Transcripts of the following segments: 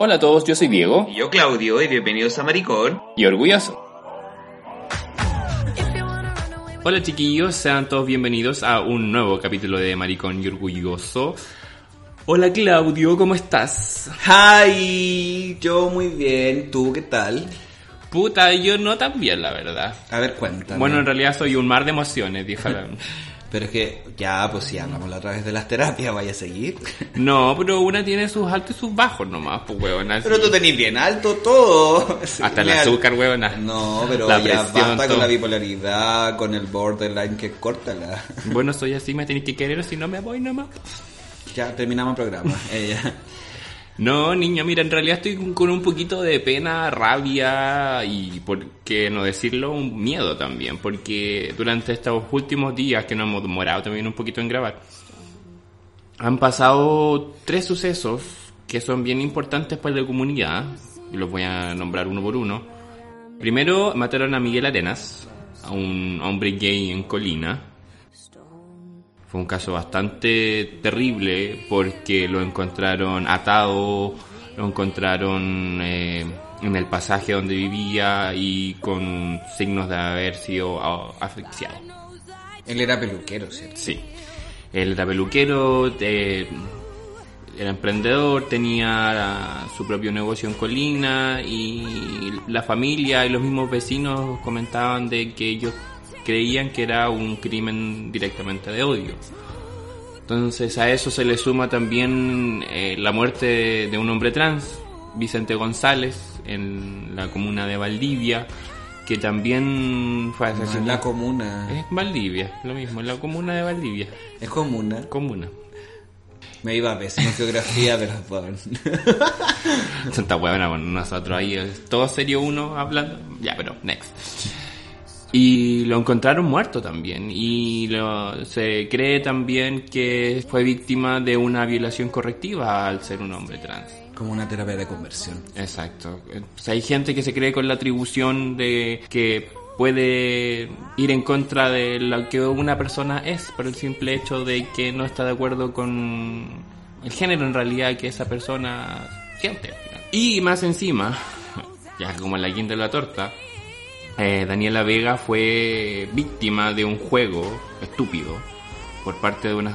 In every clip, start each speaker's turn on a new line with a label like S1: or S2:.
S1: Hola a todos, yo soy Diego.
S2: Y yo Claudio, y bienvenidos a Maricón.
S1: Y orgulloso. Hola chiquillos, sean todos bienvenidos a un nuevo capítulo de Maricón y Orgulloso. Hola Claudio, ¿cómo estás?
S2: Hi, yo muy bien, ¿tú qué tal?
S1: Puta, yo no tan bien, la verdad.
S2: A ver, cuéntame.
S1: Bueno, en realidad soy un mar de emociones, dijo la...
S2: Pero es que ya, pues si hablamos la otra vez de las terapias, vaya a seguir.
S1: No, pero una tiene sus altos y sus bajos nomás, pues huevona.
S2: Pero tú tenés bien alto todo.
S1: Hasta el azúcar, huevona.
S2: No, pero
S1: La
S2: ya
S1: presión,
S2: basta
S1: todo.
S2: con la bipolaridad, con el borderline, que córtala.
S1: Bueno, soy así, me tenéis que querer, si no me voy nomás.
S2: Ya terminamos el programa. Ella.
S1: No, niño, mira, en realidad estoy con un poquito de pena, rabia y, por qué no decirlo, un miedo también, porque durante estos últimos días que nos hemos demorado también un poquito en grabar, han pasado tres sucesos que son bien importantes para la comunidad, y los voy a nombrar uno por uno. Primero, mataron a Miguel Arenas, a un hombre gay en Colina. Fue un caso bastante terrible porque lo encontraron atado, lo encontraron eh, en el pasaje donde vivía y con signos de haber sido ah, asfixiado.
S2: Él era peluquero, ¿cierto?
S1: Sí. Él era peluquero, eh, era emprendedor, tenía su propio negocio en Colina y la familia y los mismos vecinos comentaban de que ellos creían que era un crimen directamente de odio. Entonces a eso se le suma también eh, la muerte de un hombre trans, Vicente González, en la comuna de Valdivia, que también fue
S2: No, en
S1: asesinado.
S2: la comuna.
S1: Es Valdivia, lo mismo, en la comuna de Valdivia.
S2: Es comuna.
S1: Comuna.
S2: Me iba pésimo en geografía, pero bueno.
S1: Santa huevona, bueno, nosotros ahí, es todo serio uno hablando. Ya, pero next. Y lo encontraron muerto también. Y lo- se cree también que fue víctima de una violación correctiva al ser un hombre trans.
S2: Como una terapia de conversión.
S1: Exacto. Pues hay gente que se cree con la atribución de que puede ir en contra de lo que una persona es por el simple hecho de que no está de acuerdo con el género en realidad que esa persona siente. Y más encima, ya como la quinta de la torta, eh, Daniela Vega fue víctima de un juego estúpido por parte de unos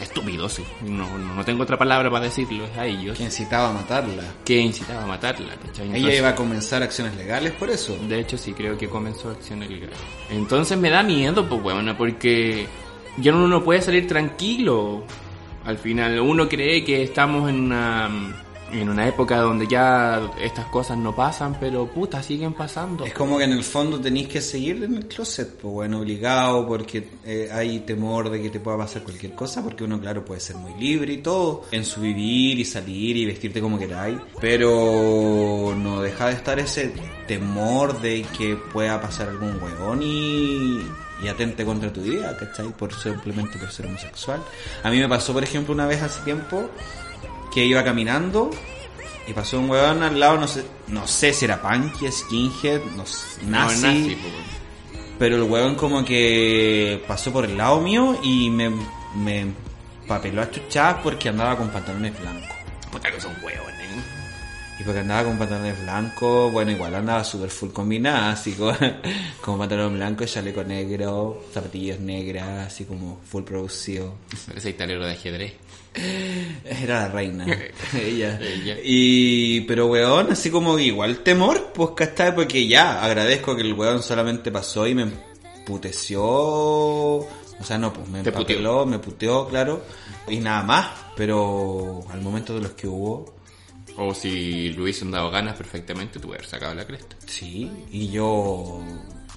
S1: estúpidos, sí. no, no, tengo otra palabra para decirlo a ellos,
S2: Que incitaba a matarla.
S1: que incitaba a matarla. ¿cachai?
S2: Ella
S1: Entonces-
S2: iba a comenzar acciones legales por eso.
S1: de hecho, sí, creo que comenzó acción ilegal. Entonces me da miedo, pues, bueno, porque ya uno no puede salir tranquilo. Al final, uno cree que estamos en una, en una época donde ya estas cosas no pasan, pero puta, siguen pasando.
S2: Es como que en el fondo tenéis que seguir en el closet, pues bueno, obligado, porque eh, hay temor de que te pueda pasar cualquier cosa, porque uno, claro, puede ser muy libre y todo, en su vivir y salir y vestirte como queráis, pero no deja de estar ese temor de que pueda pasar algún huevón y, y atente contra tu vida, ¿cachai? Por simplemente por ser homosexual. A mí me pasó, por ejemplo, una vez hace tiempo que iba caminando y pasó un huevón al lado, no sé, no sé si era punky, skinhead, no sé,
S1: No,
S2: nazi,
S1: nazi, pues,
S2: pero el huevón como que pasó por el lado mío y me, me papeló a chuchadas porque andaba con pantalones blancos.
S1: puta que son ¿eh?
S2: Y porque andaba con pantalones blancos, bueno, igual andaba super full combinada, así con, con pantalón blanco, chaleco negro, zapatillas negras, así como full producido.
S1: Ese italero de ajedrez.
S2: Era la reina. ella.
S1: Ella.
S2: Y, pero weón, así como igual temor, pues ¿cachai? Porque ya, agradezco que el weón solamente pasó y me emputeció. O sea, no, pues me empapeló, me puteó, claro. Y nada más. Pero al momento de los que hubo,
S1: O si le hubiesen dado ganas perfectamente, tú hubieras sacado la cresta.
S2: sí. Y yo,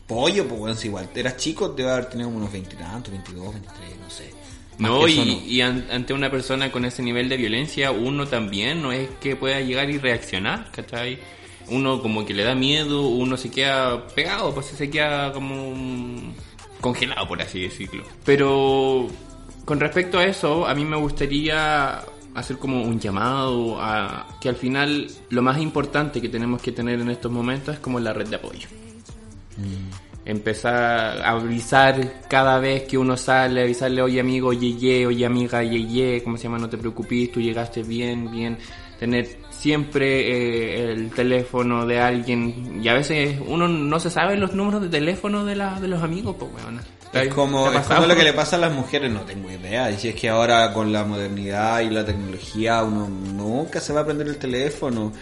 S2: pollo, pues weón, si igual eras chico, debe haber tenido como unos 20 y tantos, 22, 23, no sé.
S1: No, y,
S2: no.
S1: y an- ante una persona con ese nivel de violencia, uno también no es que pueda llegar y reaccionar, ¿cachai? Uno como que le da miedo, uno se queda pegado, pues se queda como un- congelado, por así decirlo. Pero con respecto a eso, a mí me gustaría hacer como un llamado a que al final lo más importante que tenemos que tener en estos momentos es como la red de apoyo. Empezar a avisar cada vez que uno sale, avisarle, oye amigo, oye, oye amiga, ye, ¿cómo se llama? No te preocupes, tú llegaste bien, bien. Tener siempre eh, el teléfono de alguien y a veces uno no se sabe los números de teléfono de, la, de los amigos, pues bueno.
S2: Es como, es como lo que le pasa a las mujeres, no tengo idea. Y si es que ahora con la modernidad y la tecnología uno nunca se va a aprender el teléfono.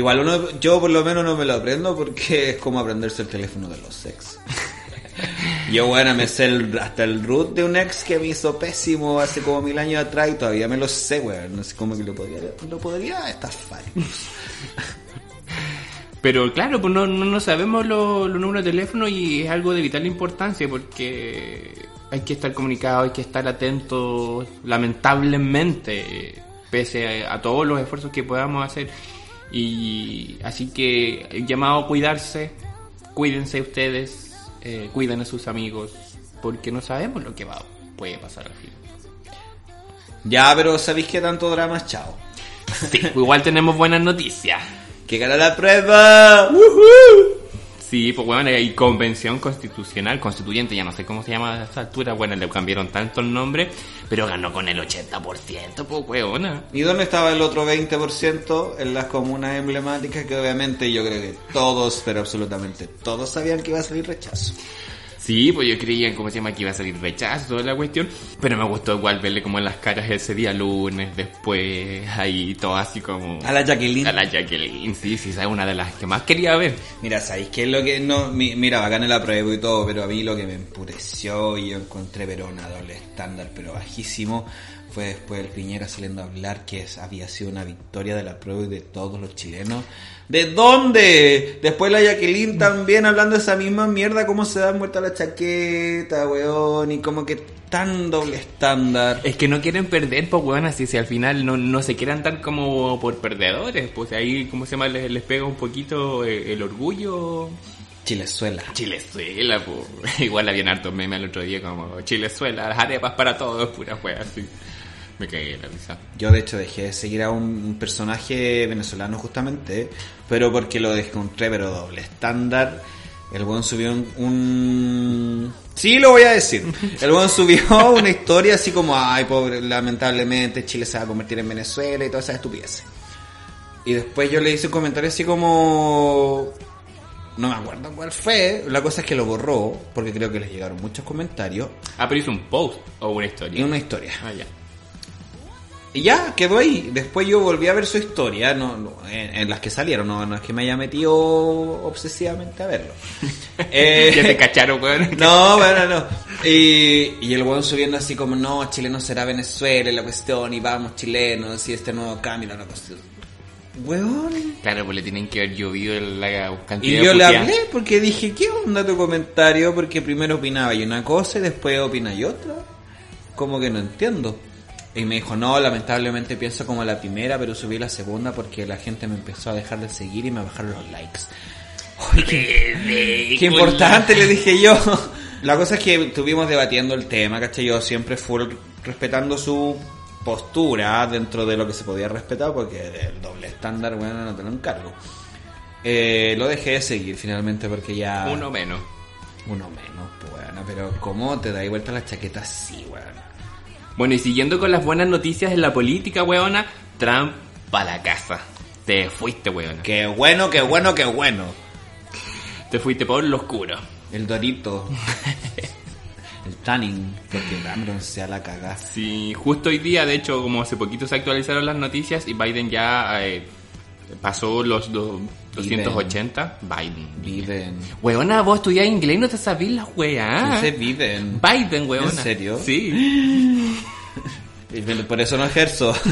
S2: Igual uno, yo por lo menos no me lo aprendo porque es como aprenderse el teléfono de los ex. Yo bueno, me sé el- hasta el root de un ex que me hizo pésimo hace como mil años atrás y todavía me lo sé, weón. No sé cómo que lo podría, lo podría estafar.
S1: Pero claro, pues no, no, no sabemos lo- los números de teléfono y es algo de vital importancia porque hay que estar comunicado, hay que estar atento, lamentablemente, pese a, a todos los esfuerzos que podamos hacer. Y así que el llamado a cuidarse, cuídense ustedes, eh, cuiden a sus amigos, porque no sabemos lo que va, puede pasar al fin.
S2: Ya, pero ¿sabéis qué tanto drama? Chao.
S1: Sí, igual tenemos buenas noticias.
S2: ¡Que gana la prueba!
S1: Sí, pues bueno, hay convención constitucional, constituyente, ya no sé cómo se llama a esta altura, bueno, le cambiaron tanto el nombre, pero ganó con el 80%, pues weona.
S2: ¿Y dónde estaba el otro 20% en las comunas emblemáticas que obviamente yo creo que todos, pero absolutamente todos sabían que iba a salir rechazo?
S1: Sí, pues yo creía, ¿cómo se llama? Que iba a salir rechazo, toda la cuestión, pero me gustó igual verle como en las caras ese día lunes, después ahí todo así como...
S2: A la Jacqueline.
S1: A la Jacqueline, sí, sí, esa es una de las que más quería ver.
S2: Mira, ¿sabéis qué es lo que no? mi- mira, bacán el apruebo y todo, pero a mí lo que me empureció y yo encontré pero una doble estándar, pero bajísimo, fue después el Piñera saliendo a hablar que es- había sido una victoria del apruebo y de todos los chilenos. ¿De dónde? Después la Jacqueline también hablando de esa misma mierda, cómo se da muerta la chaqueta, weón, y como que tan doble estándar.
S1: Es que no quieren perder, pues weón, así si al final no, no se quieran dar como por perdedores, pues ahí, ¿cómo se llama? Les, les pega un poquito eh, el orgullo
S2: Chilezuela.
S1: Chilezuela, pues. Igual habían hartos memes el otro día como Chilezuela, las arepas para todos, pura wea así. Me cagué de la risa.
S2: Yo de hecho dejé de seguir a un, un personaje venezolano justamente, pero porque lo encontré pero doble estándar. El buen subió un, un- Sí, lo voy a decir. El buen subió una historia así como, ay, pobre, lamentablemente Chile se va a convertir en Venezuela y todas esas estupideces. Y después yo le hice un comentario así como... No me acuerdo cuál fue. La cosa es que lo borró, porque creo que les llegaron muchos comentarios.
S1: Ah, pero hizo un post o una historia.
S2: Y una historia.
S1: Ah, ya.
S2: Y ya, quedó ahí. Después yo volví a ver su historia, no, no, en, en las que salieron, no, no es que me haya metido obsesivamente a verlo. Eh,
S1: Ya te cacharon, weón.
S2: no, bueno, no. Y, y el weón subiendo así como, no, Chile no será Venezuela y la cuestión, y vamos chilenos, y este nuevo cambio, la cuestión. Weón.
S1: Claro, pues le tienen que haber llovido la cantidad
S2: Y yo le hablé porque dije, ¿qué onda tu comentario? Porque primero opinaba y una cosa y después opina y otra. Como que no entiendo. Y me dijo, no, lamentablemente pienso como la primera, pero subí la segunda porque la gente me empezó a dejar de seguir y me bajaron los likes. Qué importante, le dije yo. La cosa es que estuvimos debatiendo el tema, ¿cachai? Yo siempre fui respetando su postura dentro de lo que se podía respetar, porque el doble estándar, bueno, no te lo encargo. Eh, lo dejé de seguir finalmente porque ya...
S1: Uno menos.
S2: Uno menos, pues, bueno, pero ¿cómo te da vuelta la chaqueta así, weón?
S1: Bueno, y siguiendo con las buenas noticias en la política, weona, Trump pa' la casa. Te fuiste, weona.
S2: Qué bueno, qué bueno, qué bueno.
S1: Te fuiste por lo oscuro.
S2: El dorito. el tanning, porque Cameron sea la cagada.
S1: Sí, justo hoy día, de hecho, como hace poquito se actualizaron las noticias y Biden ya eh, pasó los do- 280. Biden.
S2: Viven.
S1: Weona, vos estudiás inglés y no te sabís las weas.
S2: Ese viven.
S1: Biden, weona.
S2: ¿En serio?
S1: Sí.
S2: Por eso no ejerzo.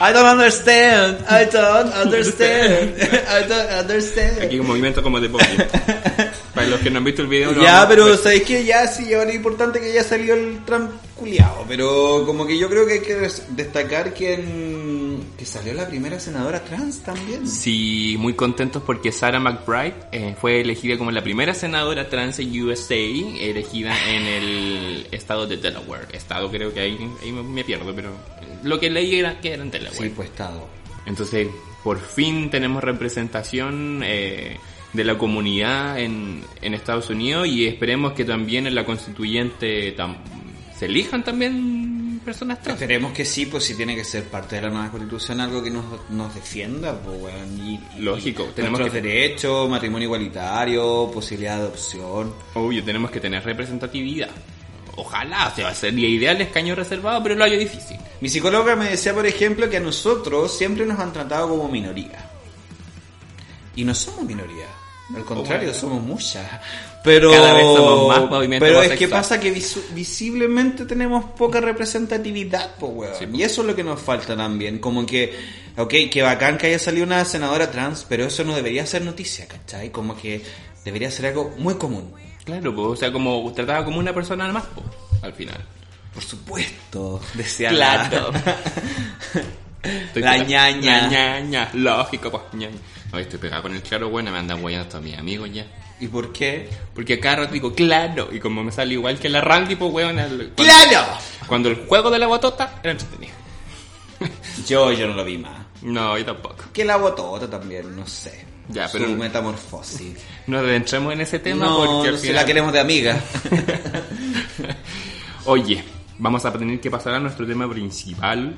S2: I don't understand. I don't understand. I don't understand.
S1: Aquí un movimiento como de Bobby. Para los que no han visto el video, no
S2: ya, pero sabéis que ya sí, ahora es importante que ya salió el Trump culiao. Pero como que yo creo que hay que des- destacar que, en- que salió la primera senadora trans también.
S1: Sí, muy contentos porque Sarah McBride eh, fue elegida como la primera senadora trans en USA, elegida en el estado de Delaware. Estado creo que ahí, ahí me- me pierdo, pero lo que leí era que era en Delaware.
S2: Sí, pues estado.
S1: Entonces, por fin tenemos representación eh, de la comunidad en, en Estados Unidos y esperemos que también en la constituyente tam- se elijan también personas trans.
S2: Esperemos que sí, pues si tiene que ser parte de la nueva constitución algo que nos, nos defienda, pues weón. Y,
S1: Lógico, tenemos que-
S2: derechos, matrimonio igualitario, posibilidad de adopción.
S1: Obvio, tenemos que tener representatividad. Ojalá, o sea, sería ideal escaño reservado, pero lo hallo difícil.
S2: Mi psicóloga me decía, por ejemplo, que a nosotros siempre nos han tratado como minoría. Y no somos minoría. Al contrario,
S1: Bueno.
S2: somos muchas. Pero,
S1: Cada vez somos más movimiento
S2: pero es que pasa que visu- visiblemente tenemos poca representatividad, pues, weón.
S1: Sí, po.
S2: y eso es lo que nos falta también. Como que, ok, que bacán que haya salido una senadora trans, pero eso no debería ser noticia, ¿cachai? Como que debería ser algo muy común.
S1: Claro, pues, o sea, como tratada como una persona más, pues, al final.
S2: Por supuesto, decía
S1: Claro.
S2: la- ñaña.
S1: La ñaña, lógico, pues, ñaña. Hoy estoy pegado con el claro, bueno, me andan guayando todos mis amigos ya.
S2: ¿Y por qué?
S1: Porque cada rato digo, claro, y como me sale igual que la Randy, pues, weón, el- cuando,
S2: ¡Claro!
S1: cuando el juego de la botota era entretenido.
S2: Yo, yo no lo vi más.
S1: No, yo tampoco.
S2: Que la botota también, no sé.
S1: Ya,
S2: Su
S1: pero-
S2: metamorfosis.
S1: No adentremos en ese tema
S2: no,
S1: porque al
S2: si
S1: final...
S2: la queremos de amiga.
S1: Oye, vamos a tener que pasar a nuestro tema principal.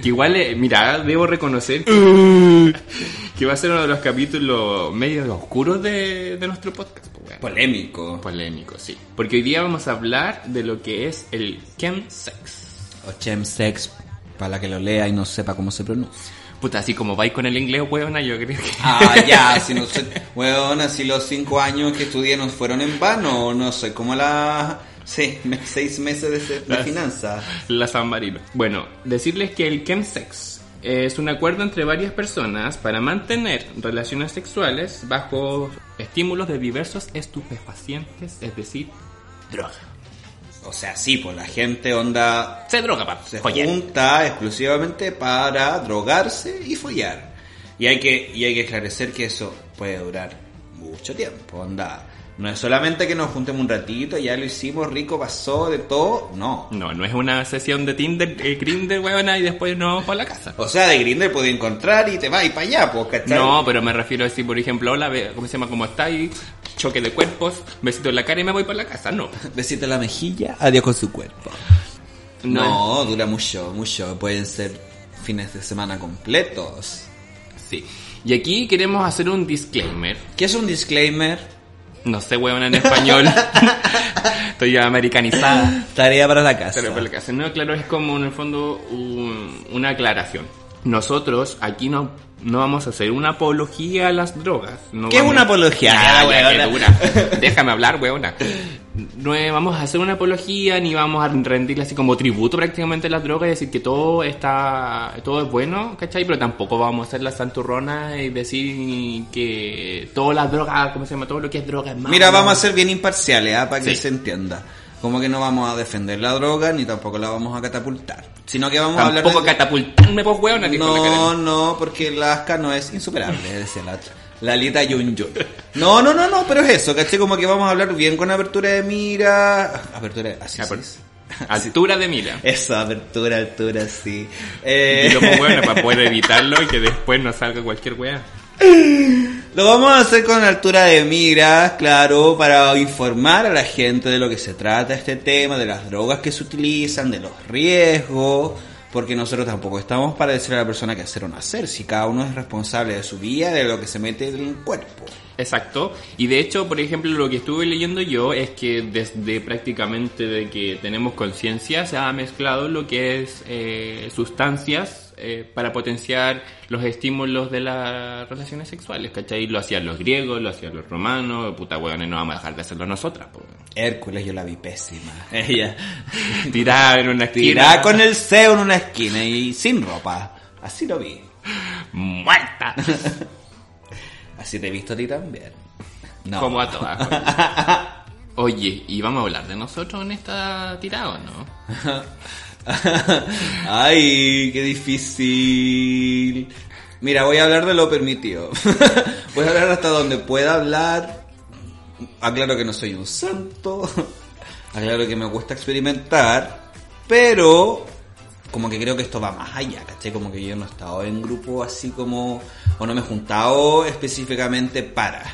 S1: Que igual, eh, mira, debo reconocer que va a ser uno de los capítulos medio oscuros de, de nuestro podcast. pues, weón.
S2: Polémico.
S1: Polémico, sí. Porque hoy día vamos a hablar de lo que es el chemsex.
S2: O chemsex, para la que lo lea y no sepa cómo se pronuncia.
S1: Puta, así como vais con el inglés, weona, yo creo que...
S2: Ah, ya, si no sé. Bueno, así los cinco años que estudié no fueron en vano, no sé, como la. Sí, seis meses de, se- de
S1: Las-
S2: finanzas.
S1: La San Marino. Bueno, decirles que el chemsex es un acuerdo entre varias personas para mantener relaciones sexuales bajo estímulos de diversos estupefacientes, es decir, droga.
S2: O sea, sí, pues la gente onda
S1: Se droga, pa.
S2: se
S1: follar.
S2: junta exclusivamente para drogarse y follar. Y hay que y hay que esclarecer que eso puede durar mucho tiempo, onda. No es solamente que nos juntemos un ratito, ya lo hicimos, rico, pasó de todo, no.
S1: No, no es una sesión de Tinder, eh, Grindr, weona, y después nos vamos para la casa.
S2: O sea, de Grindr puede encontrar y te vas y para allá, pues, ¿cachai?
S1: No, pero me refiero a si, por ejemplo, hola, ¿cómo se llama? ¿Cómo estáis? Choque de cuerpos, besito en la cara y me voy para la casa. No.
S2: Besito en la mejilla, adiós con su cuerpo.
S1: No
S2: No, dura mucho, mucho. Pueden ser fines de semana completos.
S1: Sí. Y aquí queremos hacer un disclaimer.
S2: ¿Qué es un disclaimer?
S1: No sé, weón, en español. Estoy ya americanizada.
S2: Tarea para la casa.
S1: Pero, pero lo que hacen, no, claro, es como en el fondo un- una aclaración. Nosotros aquí no, no vamos a hacer una apología a las drogas. No
S2: ¿Qué es una apología? Ah,
S1: ya, qué. Déjame hablar, weona. No vamos a hacer una apología ni vamos a rendirle así como tributo prácticamente a las drogas y decir que todo está todo es bueno, ¿cachai? Pero tampoco vamos a hacer la santurrona y decir que todas las drogas, ¿cómo se llama? Todo lo que es droga es malo.
S2: Mira, vamos a ser bien imparciales, ¿ah? para que
S1: Sí.
S2: se entienda. Como que no vamos a defender la droga ni tampoco la vamos a catapultar. Sino que vamos a hablar
S1: Tampoco
S2: de...
S1: catapultarme, pues, la
S2: No, no, porque la asca no es insuperable, decía la otra. La Lita Yun Yun. No, no, no, no, pero es eso, ¿caché? Como que vamos a hablar bien con apertura de mira. Apertura de. Así,
S1: Aper-
S2: sí.
S1: Altura de mira.
S2: Eso, apertura, altura, sí. Eh,
S1: Y lo bueno, para poder evitarlo y que después no salga cualquier weá.
S2: Lo vamos a hacer con altura de miras, claro, para informar a la gente de lo que se trata este tema, de las drogas que se utilizan, de los riesgos, porque nosotros tampoco estamos para decirle a la persona qué hacer o no hacer, si cada uno es responsable de su vida, de lo que se mete en el cuerpo.
S1: Exacto. Y de hecho, por ejemplo, lo que estuve leyendo yo es que desde prácticamente de que tenemos conciencia se ha mezclado lo que es eh, sustancias eh, para potenciar los estímulos de las relaciones sexuales, ¿cachai? Lo hacían los griegos, lo hacían los romanos, puta hueones, no vamos a dejar de hacerlo nosotras, pues.
S2: Hércules yo la vi pésima. Ella
S1: Tirada en una esquina.
S2: tirada con el ceo en una esquina y sin ropa. Así lo vi.
S1: Muerta.
S2: Así te he visto a ti también. No.
S1: Como a todas. oye. Oye, ¿y vamos a hablar de nosotros en esta tirada o no?
S2: Ay, qué difícil. Mira, voy a hablar de lo permitido. voy a hablar hasta donde pueda hablar. Aclaro que no soy un santo. Aclaro que me gusta experimentar. Pero, como que creo que esto va más allá, ¿cachai? Como que yo no he estado en grupo así como. O no me he juntado específicamente para.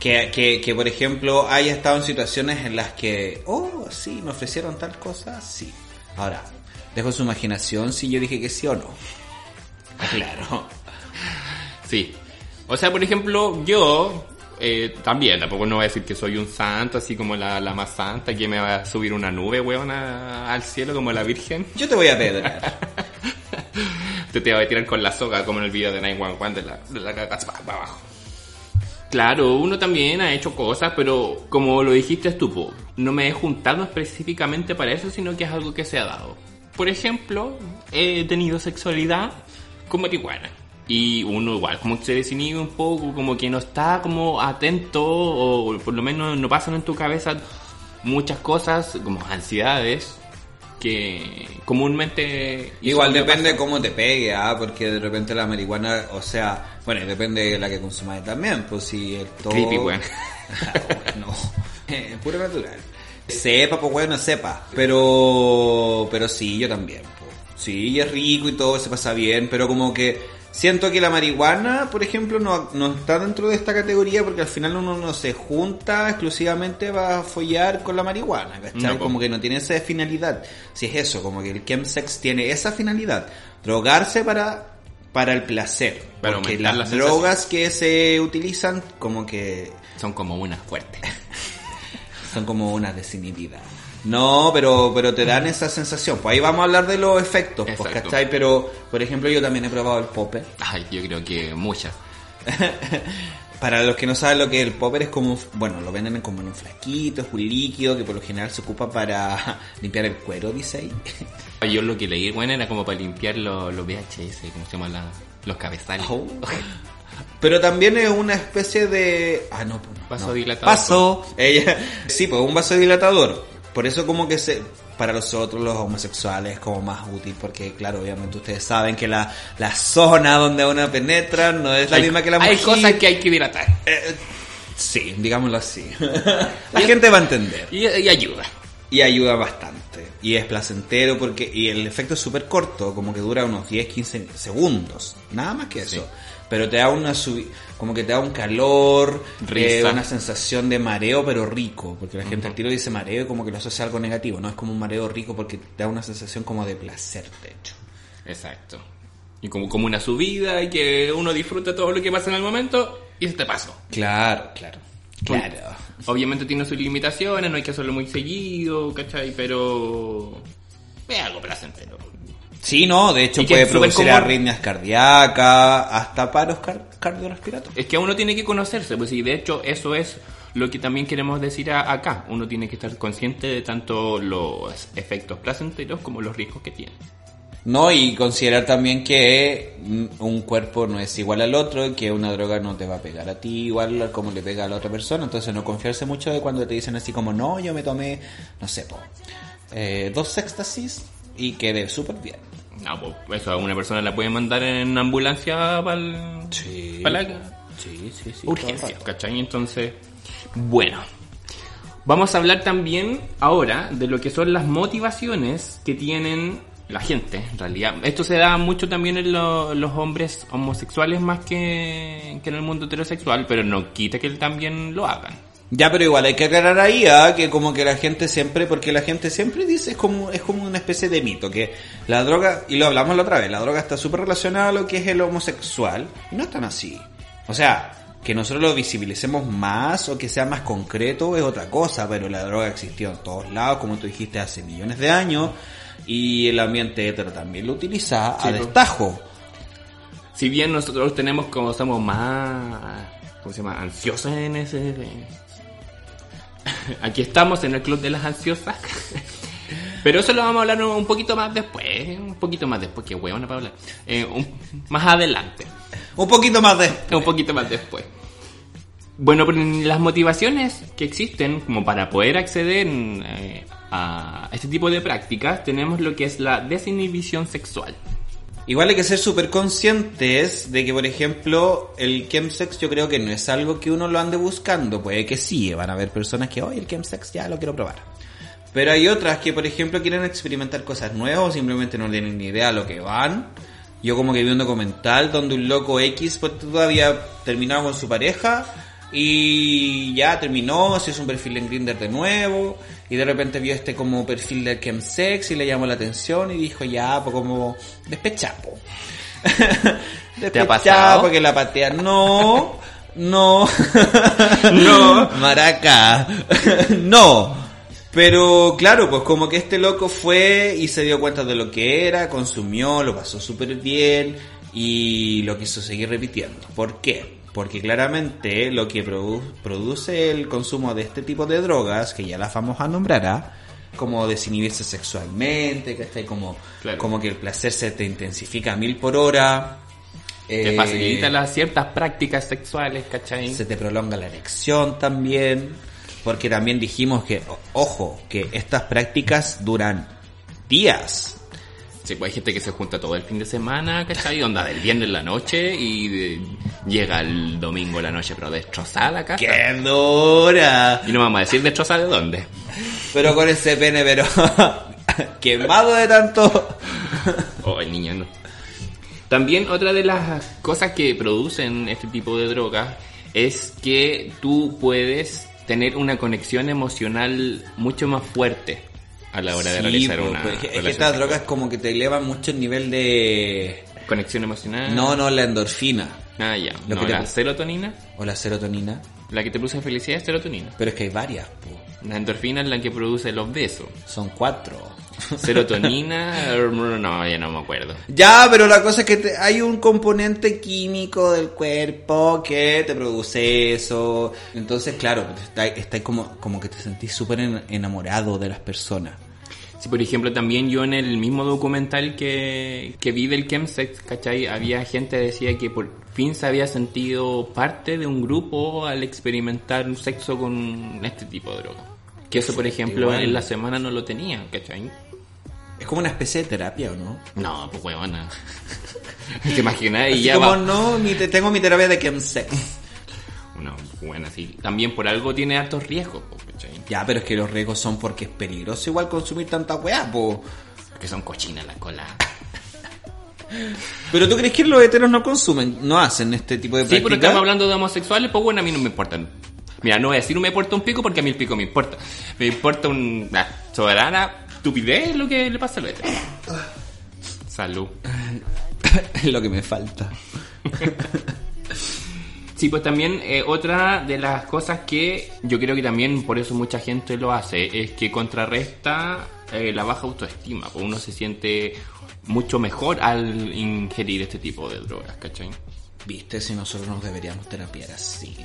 S2: Que, que, que, por ejemplo, haya estado en situaciones en las que, oh, sí, me ofrecieron tal cosa, sí. Ahora, dejo su imaginación si yo dije que sí o no. Claro.
S1: Sí. O sea, por ejemplo, yo eh, también, tampoco no voy a decir que soy un santo, así como la, la más santa, que me va a subir una nube, weón, a- al cielo como la Virgen.
S2: Yo te voy a pedrar.
S1: Te te va a tirar con la soga, como en el video de 911 de la, de la cagas para abajo. Claro, uno también ha hecho cosas, pero como lo dijiste tú, no me he juntado específicamente para eso, sino que es algo que se ha dado. Por ejemplo, he tenido sexualidad con marihuana. Y uno igual, como que se desinhibe un poco, como que no está como atento, o por lo menos no pasan en tu cabeza muchas cosas, como ansiedades, que comúnmente...
S2: Igual depende cómo te pegue, ¿ah? porque de repente la marihuana, o sea, bueno, depende de la que consumas también, pues si el todo...
S1: Creepy, weón.
S2: no, eh, puro natural. Sepa, pues bueno, sepa. Pero, pero sí, yo también. pues. Sí, es rico y todo, se pasa bien, pero como que siento que la marihuana, por ejemplo, no, no está dentro de esta categoría porque al final uno no se junta exclusivamente para follar con la marihuana, ¿cachai?
S1: No,
S2: como que no tiene esa finalidad. Si es eso, como que el chemsex tiene esa finalidad, drogarse para para el placer.
S1: Para
S2: porque las
S1: la
S2: drogas que se utilizan como que
S1: Son como unas fuertes.
S2: son como una desinhibida. No, pero, pero te dan esa sensación. Pues ahí vamos a hablar de los efectos, pues. ¿cachai? Pero, por ejemplo, yo también he probado el popper.
S1: Ay, yo creo que muchas.
S2: Para los que no saben lo que es el popper, es como, bueno, lo venden como en un flaquito, es un líquido que por lo general se ocupa para limpiar el cuero, dice ahí.
S1: Yo lo que leí, bueno, era como para limpiar los, los VHS, ¿cómo se llaman la- los cabezales?
S2: Oh. Pero también es una especie de... Ah, no, pues no.
S1: Vasodilatador.
S2: Paso. Ella... Sí, pues un vasodilatador. Por eso como que se... Para nosotros los homosexuales es como más útil porque claro, obviamente ustedes saben que la, la zona donde uno penetra no es la
S1: Hay-
S2: misma que la
S1: Hay
S2: mujer.
S1: cosas que hay que dilatar.
S2: Eh, sí, digámoslo así. la gente va a entender.
S1: Y, y ayuda.
S2: Y ayuda bastante. Y es placentero porque y el efecto es súper corto, como que dura unos 10, 15 segundos. Nada más que eso.
S1: Sí.
S2: Pero te da una subi como que te da un calor, eh, una sensación de mareo pero rico, porque la gente al tiro dice mareo y como que lo asocia a algo negativo, no es como un mareo rico porque te da una sensación como de placer, de hecho.
S1: Exacto. Y como, como una subida y que uno disfruta todo lo que pasa en el momento y se te pasó.
S2: Claro, claro. Claro.
S1: Obviamente tiene sus limitaciones, no hay que hacerlo muy seguido, ¿cachai? Pero es algo placentero.
S2: Sí, no, de hecho puede producir
S1: común.
S2: arritmias cardíacas, hasta paros car- cardiorrespiratorios.
S1: Es que uno tiene que conocerse, pues y de hecho eso es lo que también queremos decir a- acá. Uno tiene que estar consciente de tanto los efectos placenteros como los riesgos que tiene.
S2: No, y considerar también que mm, un cuerpo no es igual al otro, que una droga no te va a pegar a ti igual como le pega a la otra persona, entonces no confiarse mucho de cuando te dicen así como, no, yo me tomé, no sé, po, eh, dos éxtasis y quedé súper bien.
S1: No, pues eso a una persona la puede mandar en ambulancia para
S2: Sí.
S1: la
S2: Sí, sí, sí.
S1: urgencia, ¿cachai? Entonces, bueno. Vamos a hablar también ahora de lo que son las motivaciones que tienen la gente, en realidad. Esto se da mucho también en lo- los hombres homosexuales más que, que en el mundo heterosexual, pero no quita que también lo hagan.
S2: Ya, pero igual hay que aclarar ahí ¿ah? que como que la gente siempre, porque la gente siempre dice, es como, es como una especie de mito, que la droga, y lo hablamos la otra vez, la droga está súper relacionada a lo que es el homosexual, y no es tan así. O sea, que nosotros lo visibilicemos más o que sea más concreto es otra cosa, pero la droga existió en todos lados, como tú dijiste, hace millones de años, y el ambiente hetero también lo utiliza a
S1: Sí,
S2: destajo.
S1: Si bien nosotros tenemos como somos más, ¿cómo se llama? Ansiosos en ese... Aquí estamos en el club de las ansiosas. Pero eso lo vamos a hablar un poquito más después, un poquito más después, que huevona para hablar. Eh, un- más adelante,
S2: Un poquito más de...
S1: un poquito más después. Bueno, pero las motivaciones que existen como para poder acceder eh, a este tipo de prácticas, tenemos lo que es la desinhibición sexual.
S2: Igual hay que ser súper conscientes de que, por ejemplo, el chemsex yo creo que no es algo que uno lo ande buscando. Puede que sí, van a haber personas que, oye, el chemsex ya lo quiero probar. Pero hay otras que, por ejemplo, quieren experimentar cosas nuevas o simplemente no tienen ni idea a lo que van. Yo como que vi un documental donde un loco X pues, todavía terminaba con su pareja Y ya terminó, se hizo un perfil en Grindr de nuevo. Y de repente vio este como perfil de chemsex y le llamó la atención y dijo ya, pues como despechapo.
S1: ¿Te ha pasado?
S2: porque la patea no, no,
S1: No.
S2: maraca, no. Pero claro, pues como que este loco fue y se dio cuenta de lo que era, consumió, lo pasó súper bien y lo quiso seguir repitiendo. ¿Por qué? Porque claramente lo que produ- produce el consumo de este tipo de drogas, que ya las vamos a nombrar, ¿ah? como desinhibirse sexualmente, que está como,
S1: Claro.
S2: como que el placer se te intensifica a mil por hora.
S1: Que
S2: eh,
S1: facilita las ciertas prácticas sexuales, ¿cachai?
S2: se te prolonga la erección también, porque también dijimos que, ojo, que estas prácticas duran días.
S1: Sí, pues hay gente que se junta todo el fin de semana, ¿cachai? Onda del viernes en la noche y de- llega el domingo en la noche, pero destrozada la casa.
S2: ¡Qué dura!
S1: Y no vamos a decir destrozada de dónde.
S2: Pero con ese pene, pero quemado de tanto.
S1: Oh, el niño no. También otra de las cosas que producen este tipo de drogas es que tú puedes tener una conexión emocional mucho más fuerte a la hora de
S2: Sí,
S1: realizar una
S2: pues, es que- estas drogas como que te elevan mucho el nivel de...
S1: Conexión emocional.
S2: No, no, la endorfina
S1: Ah, ya.
S2: Lo
S1: No,
S2: que te-
S1: la serotonina.
S2: o la serotonina.
S1: La que te produce felicidad es serotonina.
S2: Pero es que hay varias, po.
S1: La endorfina es la que produce los besos.
S2: son cuatro.
S1: Serotonina, no, ya no me acuerdo.
S2: Ya, pero la cosa es que te- hay un componente químico del cuerpo que te produce eso. Entonces, claro, está, está como, como que te sentís súper en- enamorado de las personas.
S1: Sí, por ejemplo, también yo en el mismo documental que, que vi del chemsex, ¿cachai? Había gente que decía que por fin se había sentido parte de un grupo al experimentar un sexo con este tipo de droga. Que eso, por ejemplo,
S2: Igual.
S1: en la semana no lo tenían, ¿cachai?
S2: Es como una especie de terapia, ¿o no?
S1: No, pues huevona. ¿Te imaginas? Y ya
S2: como,
S1: va...
S2: no, mi te- tengo mi terapia de chemsex.
S1: No, bueno, sí. También por algo tiene altos riesgos, ¿cachai?
S2: Ya, pero es que los riesgos son porque es peligroso igual consumir tanta weá, po.
S1: Que son cochinas las colas.
S2: Pero tú crees que los heteros no consumen, no hacen este tipo de
S1: Sí, pero
S2: prácticas?
S1: estamos hablando de homosexuales, pues bueno, a mí no me importan. Mira, no voy a decir no me importa un pico porque a mí el pico me importa. Me importa un... ah, soberana estupidez lo que le pasa a los heteros. Salud.
S2: Es lo que me falta.
S1: Sí, pues también eh, otra de las cosas que yo creo que también por eso mucha gente lo hace es que contrarresta eh, la baja autoestima. Pues uno se siente mucho mejor al ingerir este tipo de drogas, ¿cachai?
S2: Viste, si nosotros nos deberíamos terapiar así.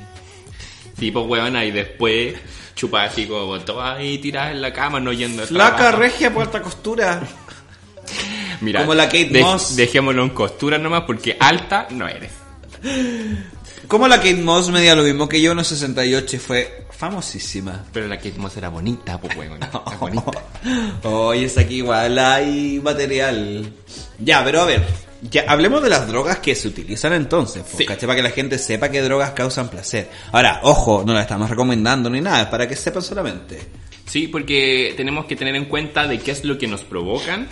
S1: Tipo, weón, y después chupa así como ahí tirada en la cama, no yendo a
S2: Flaca,
S1: trabajar.
S2: regia, puerta costura.
S1: Mira,
S2: Como la Kate Moss.
S1: Dejémoslo en costura nomás porque alta no eres.
S2: Como la Kate Moss media lo mismo que yo, unos 68 y fue famosísima.
S1: Pero la Kate Moss era bonita, pues weón. era bonita.
S2: Oye, es aquí igual hay material. Ya, pero a ver, ya hablemos de las drogas que se utilizan entonces, pues,
S1: Sí.
S2: ¿cachai? Para que la gente sepa qué drogas causan placer. Ahora, ojo, no la estamos recomendando ni nada, es para que sepan solamente.
S1: Sí, porque tenemos que tener en cuenta de qué es lo que nos provocan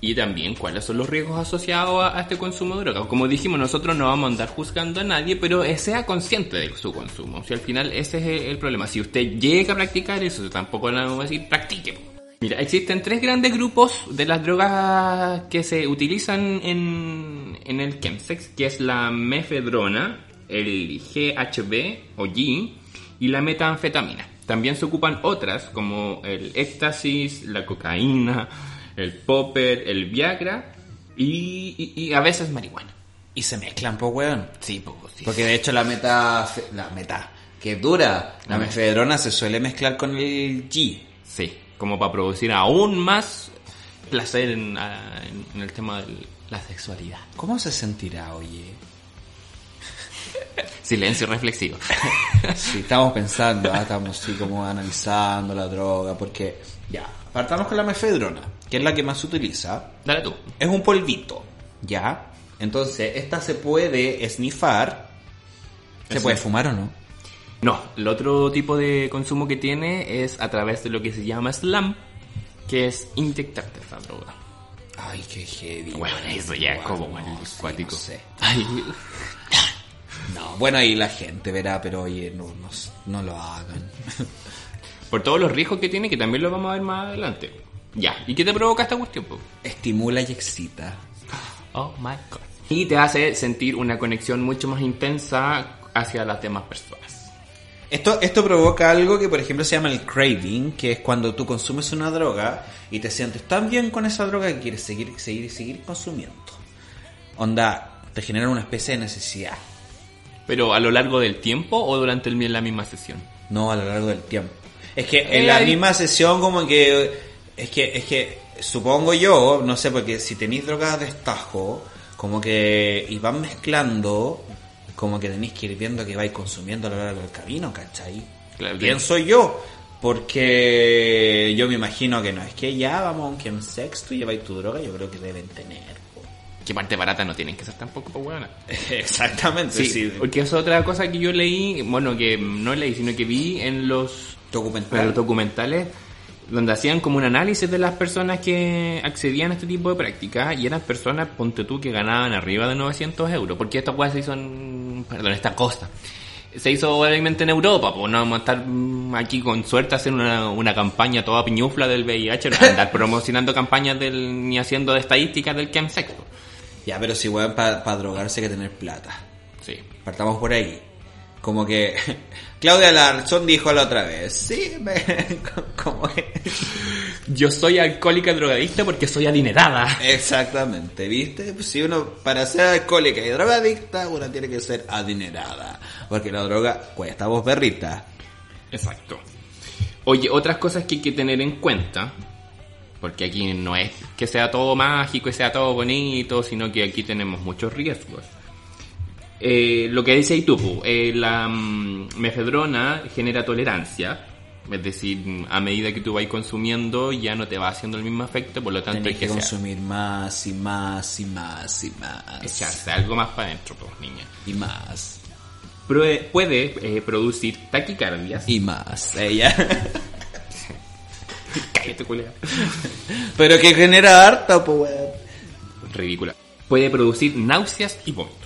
S1: y también cuáles son los riesgos asociados a, a este consumo de drogas. Como dijimos, nosotros no vamos a andar juzgando a nadie, pero sea consciente de su consumo. Si al final ese es el, el problema. Si usted llega a practicar eso, tampoco le vamos a decir practique. Mira, existen tres grandes grupos de las drogas que se utilizan en, en el chemsex, que es la mefedrona, el GHB o G y la metanfetamina. También se ocupan otras como el éxtasis, la cocaína, el popper, el viagra y, y- y a veces marihuana.
S2: Y se mezclan, pues, weón.
S1: Sí, poco, sí.
S2: Porque de hecho la meta, la meta, que dura, La mefedrona se suele mezclar con el G.
S1: Sí, como para producir aún más placer en, en- en el tema de la sexualidad.
S2: ¿Cómo se sentirá, oye?
S1: Silencio reflexivo.
S2: Sí, estamos pensando, ah, estamos así como analizando la droga, porque ya, partamos con la mefedrona, que es la que más se utiliza.
S1: Dale tú.
S2: Es un polvito, ¿ya? Entonces, esta se puede esnifar. ¿Se puede fumar o no?
S1: No, el otro tipo de consumo que tiene es a través de lo que se llama slam, que es inyectarte esta droga.
S2: Ay, qué heavy.
S1: Bueno, eso ya es como
S2: sí,
S1: cuático.
S2: no sé. No, bueno, ahí la gente verá, pero oye, no, no, no lo hagan.
S1: Por todos los riesgos que tiene, que también lo vamos a ver más adelante. Ya, ¿y qué te provoca esta cuestión? po?
S2: Estimula y excita.
S1: Oh my god. Y te hace sentir una conexión mucho más intensa hacia las demás personas.
S2: Esto, esto provoca algo que, por ejemplo, se llama el craving, que es cuando tú consumes una droga y te sientes tan bien con esa droga que quieres seguir, seguir, seguir consumiendo. Onda, te genera una especie de necesidad.
S1: Pero a lo largo del tiempo o durante el, la misma sesión.
S2: No a lo largo del tiempo. Es que
S1: Eh,
S2: en la
S1: hay-
S2: misma sesión como que... Es que, es que supongo yo, no sé, porque si tenéis drogas de estajo, como que... Y van mezclando, como que tenéis que ir viendo que vais consumiendo a lo largo del camino, ¿cachai?
S1: Claro,
S2: Pienso yo. Porque yo me imagino que no es que ya vamos a un chemsex, tú lleváis tu droga, yo creo que deben tener. po.
S1: Que parte barata no tienen que ser tampoco, pues bueno.
S2: Exactamente,
S1: Sí,
S2: sí.
S1: porque es otra cosa que yo leí, bueno, que no leí, sino que vi en en los documentales, donde hacían como un análisis de las personas que accedían a este tipo de prácticas, y eran personas, ponte tú, que ganaban arriba de 900 euros, porque esta cosa se hizo en, perdón, esta costa. Se hizo obviamente en Europa, pues no vamos a estar mm, aquí con suerte haciendo una, una campaña toda piñufla del VIH, no andar promocionando campañas del, ni haciendo de estadísticas del chemsex. pues.
S2: Ya, pero si weón, para drogarse hay que tener plata.
S1: Sí.
S2: Partamos por ahí. Como que Claudia Larson dijo la otra vez, sí, me, como.
S1: Yo soy alcohólica drogadicta porque soy adinerada.
S2: Exactamente, ¿viste? Si uno, para ser alcohólica y drogadicta, uno tiene que ser adinerada. Porque la droga cuesta vos perrita.
S1: Exacto. Oye, otras cosas que hay que tener en cuenta, porque aquí no es que sea todo mágico, que sea todo bonito, sino que aquí tenemos muchos riesgos. Eh, lo que dice Itupu, eh, la mm, mefedrona genera tolerancia, es decir, a medida que tú vas consumiendo ya no te va haciendo el mismo efecto, por lo tanto
S2: Tenés
S1: hay
S2: que
S1: que, sea-
S2: consumir más y más y más y más.
S1: echarse algo más para adentro, pues, niña.
S2: Y más.
S1: Puede eh, producir taquicardias.
S2: Y más. Ella.
S1: Cállate, culea.
S2: Pero que genera harta, pues
S1: ridícula. Puede producir náuseas y vómitos.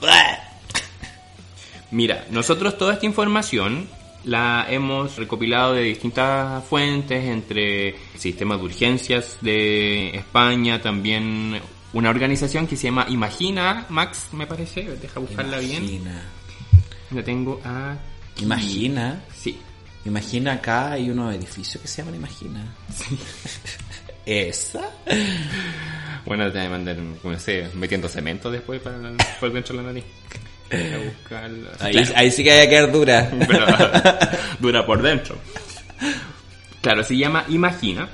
S1: Mira, nosotros toda esta información la hemos recopilado de distintas fuentes, entre sistemas de urgencias de España, también una organización que se llama Imagina, Max, me parece, deja buscarla bien.
S2: Imagina.
S1: La tengo a...
S2: Imagina.
S1: Sí.
S2: Imagina acá hay unos edificios que se llaman Imagina. ¿Esa?
S1: Bueno, te voy a mandar, no sé, metiendo cemento después para por dentro de la nariz.
S2: Ahí,
S1: Claro.
S2: ahí sí que hay que quedar dura.
S1: pero dura por dentro. Claro, se llama Imagina.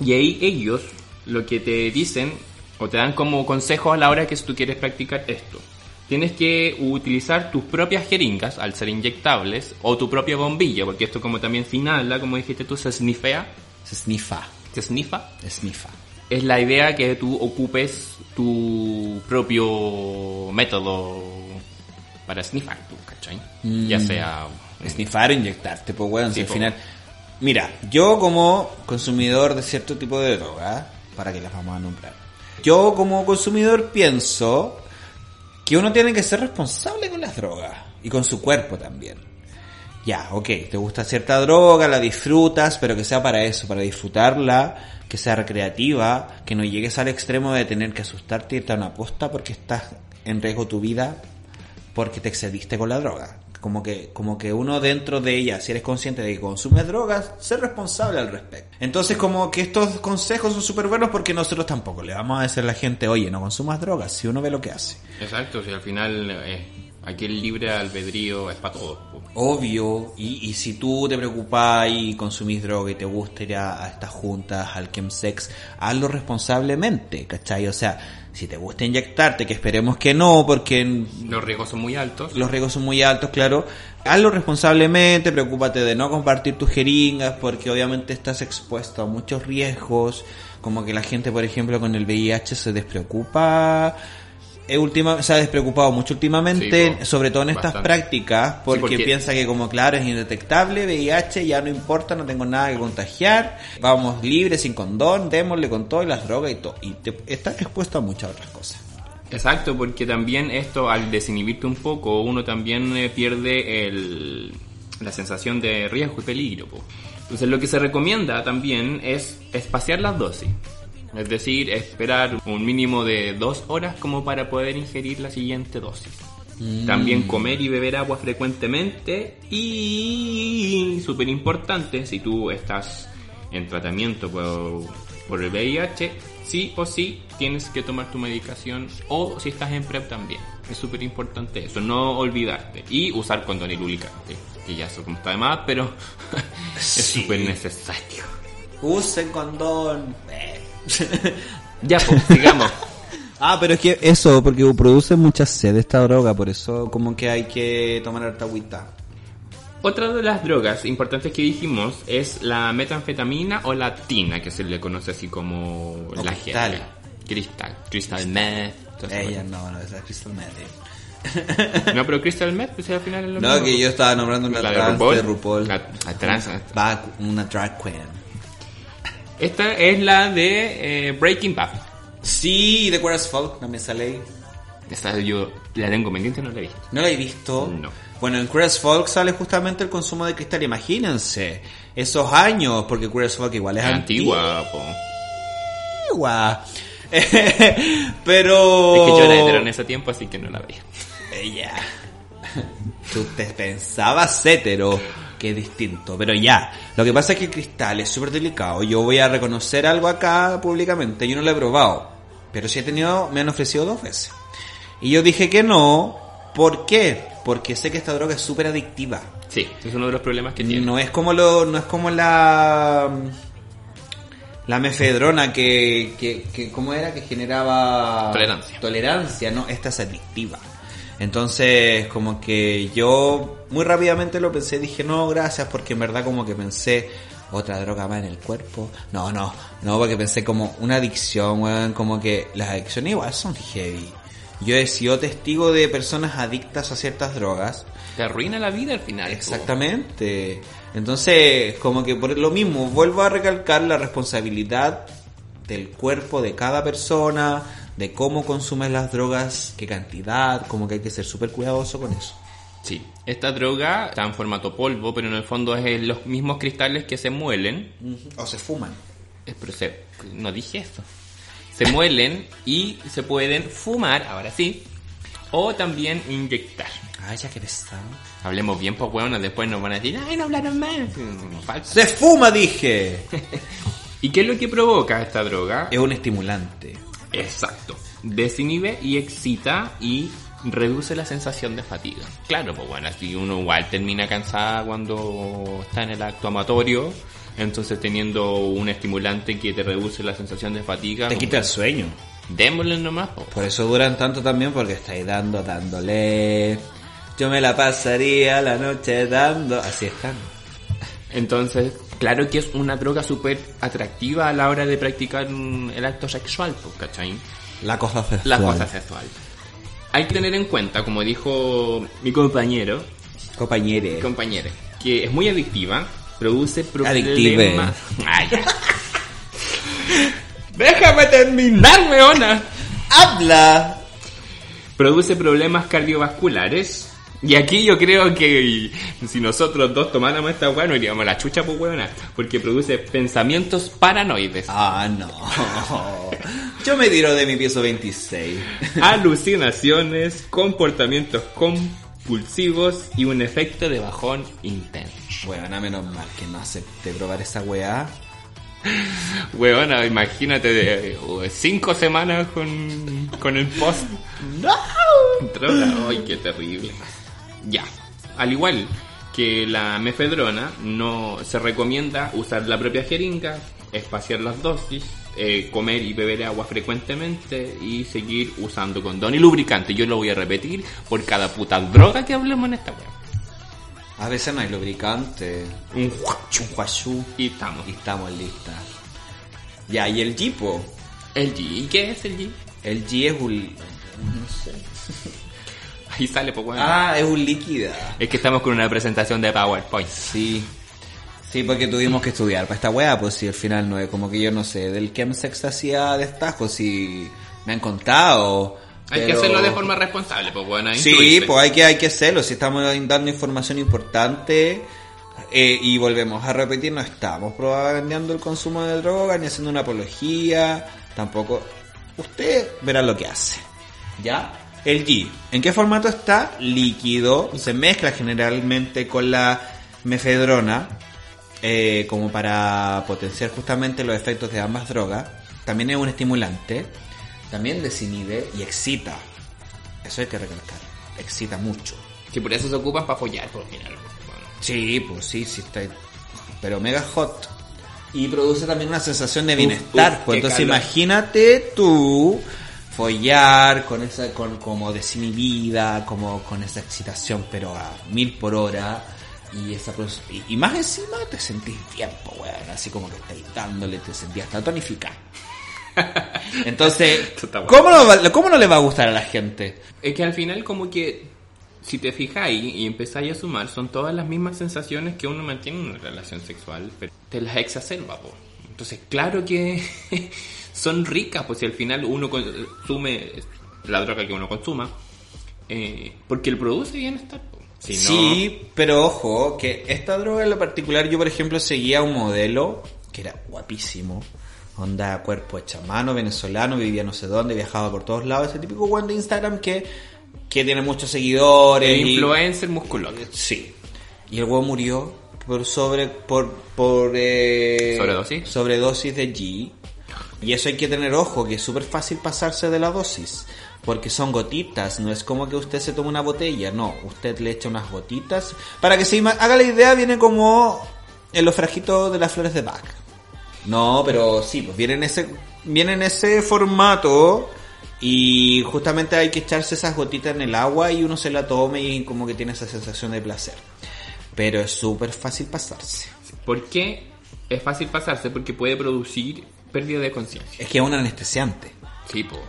S1: Y ahí ellos lo que te dicen o te dan como consejo a la hora que tú quieres practicar esto. Tienes que utilizar tus propias jeringas al ser inyectables o tu propia bombilla, porque esto como también se inhala, como dijiste tú, se snifea,
S2: Se snifa.
S1: se snifa.
S2: Snifa.
S1: Es la idea que tú ocupes tu propio método para snifar, tú, ¿cachai? Ya sea...
S2: Snifar o inyectarte, pues weón. si al final. Mira, yo como consumidor de cierto tipo de droga, para que las vamos a nombrar. Yo como consumidor pienso que uno tiene que ser responsable con las drogas y con su cuerpo también. Ya, ok, te gusta cierta droga, la disfrutas, pero que sea para eso, para disfrutarla, que sea recreativa, que no llegues al extremo de tener que asustarte y irte a una posta porque estás en riesgo tu vida porque te excediste con la droga. Como que, como que uno dentro de ella, si eres consciente de que consumes drogas, ser responsable al respecto. Entonces como que estos consejos son súper buenos porque nosotros tampoco le vamos a decir a la gente, oye, no consumas drogas, si uno ve lo que hace.
S1: Exacto, si al final eh, aquí el libre albedrío es para todos.
S2: Obvio, y, y si tú te preocupas y consumís droga y te gusta ir a, a estas juntas, al chemsex, hazlo responsablemente, ¿cachai? O sea, si te gusta inyectarte, que esperemos que no, porque
S1: Los riesgos son muy altos.
S2: los riesgos son muy altos, claro. Hazlo responsablemente, preocúpate de no compartir tus jeringas, porque obviamente estás expuesto a muchos riesgos, como que la gente, por ejemplo, con el VIH se despreocupa. Eh, última, se ha despreocupado mucho últimamente,
S1: Sí, po,
S2: sobre todo en estas
S1: bastante.
S2: prácticas, porque,
S1: porque-
S2: piensa que como claro es indetectable, VIH ya no importa, no tengo nada que contagiar, vamos libres, sin condón, démosle con todo y las drogas y todo. Y te, estás expuesto a muchas otras cosas.
S1: Exacto, porque también esto, al desinhibirte un poco, uno también eh, pierde el, la sensación de riesgo y peligro. po. Entonces lo que se recomienda también es espaciar las dosis. Es decir, esperar un mínimo de dos horas como para poder ingerir la siguiente dosis. También comer y beber agua frecuentemente y, súper importante, si tú estás en tratamiento por, por el VIH, sí o sí tienes que tomar tu medicación o si estás en PrEP también. Es súper importante eso, no olvidarte. Y usar condón y lubricante, que ya eso como está de más, pero es
S2: Sí.
S1: súper necesario.
S2: Usen condón. Eh.
S1: Ya, pues, sigamos.
S2: Ah, pero es que eso, porque produce mucha sed esta droga, por eso como que hay que tomar harta agüita.
S1: Otra de las drogas importantes que dijimos es la metanfetamina o la tina, que se le conoce así como
S2: O
S1: la
S2: cristal.
S1: gente. Cristal. Crystal meth.
S2: Ella no, no, esa es Crystal Meth.
S1: No, pero crystal meth, pues al final es lo
S2: No,
S1: mismo.
S2: que yo estaba nombrando una
S1: La de
S2: trans
S1: RuPaul.
S2: de RuPaul.
S1: La- la trans.
S2: Va una drag queen.
S1: Esta es la de eh, Breaking Bad.
S2: Sí, de Queer as Folk también sale ahí.
S1: Esta yo la tengo pendiente, no la he visto.
S2: ¿No la he visto?
S1: No.
S2: Bueno, en as Folk sale justamente el consumo de cristal. Imagínense esos años, porque as Folk igual es
S1: Antigua,
S2: antigua. Pero...
S1: Es que yo era hetero en ese tiempo, así que no la veía.
S2: Ella. Tú te pensabas hetero, que distinto, pero ya. Lo que pasa es que el cristal es súper delicado. Yo voy a reconocer algo acá públicamente. Yo no lo he probado, pero sí he tenido, me han ofrecido dos veces. Y yo dije que no. ¿Por qué? Porque sé que esta droga es súper adictiva.
S1: Sí, es uno de los problemas que tiene.
S2: No es como lo, no es como la la mefedrona que, que, que ¿cómo era? que generaba
S1: Tolerancia.
S2: Tolerancia, no, esta es adictiva. Entonces, como que yo muy rápidamente lo pensé, dije, no, gracias, porque en verdad como que pensé, otra droga más en el cuerpo. No, no, no, porque pensé como una adicción, weón, como que las adicciones igual son heavy. Yo he sido testigo de personas adictas a ciertas drogas
S1: Te arruina la vida al final. po.
S2: Exactamente. Entonces, como que por lo mismo, vuelvo a recalcar la responsabilidad del cuerpo de cada persona, de cómo consumes las drogas, qué cantidad, como que hay que ser súper cuidadoso con eso.
S1: Sí, esta droga está en formato polvo, pero en el fondo es los mismos cristales que se muelen.
S2: O se fuman.
S1: Eh, Pero se, no dije eso. Se muelen y se pueden fumar, ahora sí, o también inyectar.
S2: Ay, ya que pesado.
S1: Hablemos bien, pues hueonas, después nos van a decir, ay, no hablaron más.
S2: ¡Se fuma, dije!
S1: ¿Y qué es lo que provoca esta droga?
S2: es un estimulante.
S1: Exacto. Desinhibe y excita y reduce la sensación de fatiga. Claro, pues bueno, así uno igual termina cansada cuando está en el acto amatorio, entonces teniendo un estimulante que te reduce la sensación de fatiga,
S2: Te quita el sueño.
S1: démosle nomás. po.
S2: Por eso duran tanto también, porque estáis dando, dándole. Yo me la pasaría la noche dando. Así están.
S1: Entonces, claro que es una droga súper atractiva a la hora de practicar mm, el acto sexual, pues, ¿cachai?
S2: La cosa sexual.
S1: La cosa sexual. Hay que tener en cuenta, como dijo mi compañero,
S2: Compañere.
S1: compañera, que es muy adictiva, produce
S2: Adictive.
S1: problemas. Ya. Déjame terminar, weona.
S2: ¡Habla!
S1: Produce problemas cardiovasculares. Y aquí yo creo que si nosotros dos tomáramos esta weá, nos iríamos a la chucha, pues weona. Porque produce pensamientos paranoides,
S2: Ah, no. Yo me tiro de mi piso 26.
S1: alucinaciones, comportamientos compulsivos y un efecto de bajón intenso.
S2: Bueno, a menos mal que no acepté probar esa weá.
S1: Weona, imagínate de, eh, cinco semanas con, con el post.
S2: ¡No!
S1: Droga, ay, qué terrible. Ya, al igual que la mefedrona, no se recomienda usar la propia jeringa, espaciar las dosis, eh, comer y beber agua frecuentemente y seguir usando condón y lubricante. Yo lo voy a repetir por cada puta droga que hablemos en esta web.
S2: A veces no hay lubricante.
S1: Un
S2: Un guachú.
S1: y estamos.
S2: Y estamos listas. Ya, y el Jeepo.
S1: El G, ¿y qué es el G?
S2: El G es un... No sé.
S1: Ahí sale, pues bueno.
S2: Ah, es un líquida.
S1: Es que estamos con una presentación de PowerPoint.
S2: Sí. Sí, porque tuvimos que estudiar para esta weá, pues si al final no es como que yo no sé del chemsex hacía destajo, si me han contado,
S1: Hay que hacerlo de forma responsable, pues bueno,
S2: Sí,
S1: instruirse.
S2: pues hay que, hay que hacerlo. Si estamos dando información importante eh, y volvemos a repetir, no estamos propagandeando el consumo de droga ni haciendo una apología. Tampoco. Usted verá lo que hace. ¿Ya? El G. ¿En qué formato está? Líquido. Se mezcla generalmente con la mefedrona. eh, como para potenciar justamente los efectos de ambas drogas. También es un estimulante. También desinhibe y excita. Eso hay que recalcar. Excita mucho.
S1: Sí, por eso se ocupan para follar, por final. Bueno.
S2: Sí, pues sí, sí está. Pero mega hot. Y produce también una sensación de bienestar.
S1: uf,
S2: pues entonces
S1: calor.
S2: imagínate tú follar con esa, con como desinhibida, como con esa excitación, pero a mil por hora. Y esa y, y más encima te sentís bien, weón, así como que estáis dándole, te sentís hasta tonificado. Entonces. ¿cómo no, ¿cómo no le va a gustar a la gente?
S1: Es que al final como que si te fijáis y empezáis a sumar, son todas las mismas sensaciones que uno mantiene en una relación sexual, pero te las exacerba, po. Entonces, claro que son ricas, pues si al final uno consume la droga que uno consuma, eh, porque él produce bienestar, po. Si no,
S2: Sí, pero ojo, que esta droga en lo particular, yo por ejemplo seguía un modelo que era guapísimo. Onda, cuerpo hecha a mano, venezolano, vivía no sé dónde, viajaba por todos lados, ese típico weón de Instagram que, que tiene muchos seguidores.
S1: el
S2: y-
S1: influencer musculoso.
S2: Sí. Y el weón murió por sobre, por, por, eh,
S1: ¿Sobredosis?
S2: sobredosis de G. Y eso hay que tener ojo, que es súper fácil pasarse de la dosis. Porque son gotitas, no es como que usted se tome una botella, no, usted le echa unas gotitas. Para que se haga la idea, viene como en los frajitos de las flores de Bach. No, pero sí, pues viene en ese, viene en ese formato y justamente hay que echarse esas gotitas en el agua y uno se la tome y como que tiene esa sensación de placer. Pero es súper fácil pasarse.
S1: ¿Por qué es fácil pasarse? Porque puede producir pérdida de conciencia.
S2: Es que es un anestesiante.
S1: Sí, po.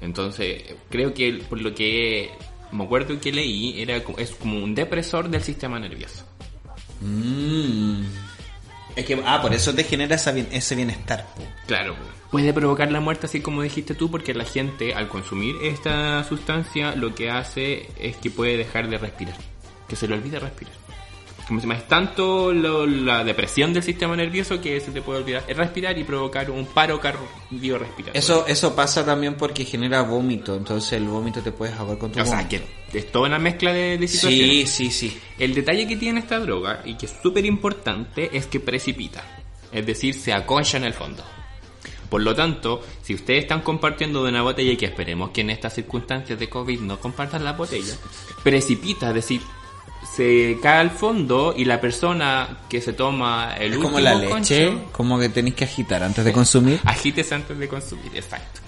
S1: Entonces, creo que por lo que me acuerdo que leí, era es como un depresor del sistema nervioso.
S2: Mm. Es que, ah, por eso te genera esa bien- ese bienestar. po.
S1: Claro, puede provocar la muerte así como dijiste tú, porque la gente al consumir esta sustancia lo que hace es que puede dejar de respirar, que se le olvida respirar. Como se llama, es tanto lo- la depresión del sistema nervioso que se te puede olvidar respirar y provocar un paro cardiorrespiratorio.
S2: Eso, eso pasa también porque genera vómito, entonces el vómito te puedes ahogar con tu
S1: o sea, que es toda una mezcla de, de situaciones.
S2: Sí, sí, sí.
S1: El detalle que tiene esta droga, y que es súper importante, es que precipita. Es decir, se aconcha en el fondo. Por lo tanto, si ustedes están compartiendo de una botella, y que esperemos que en estas circunstancias de COVID no compartan la botella, precipita, es decir, se cae al fondo y la persona que se toma el
S2: Es
S1: último
S2: como la leche,
S1: concho,
S2: como que tenéis que agitar antes de consumir.
S1: agítese antes de consumir, exacto.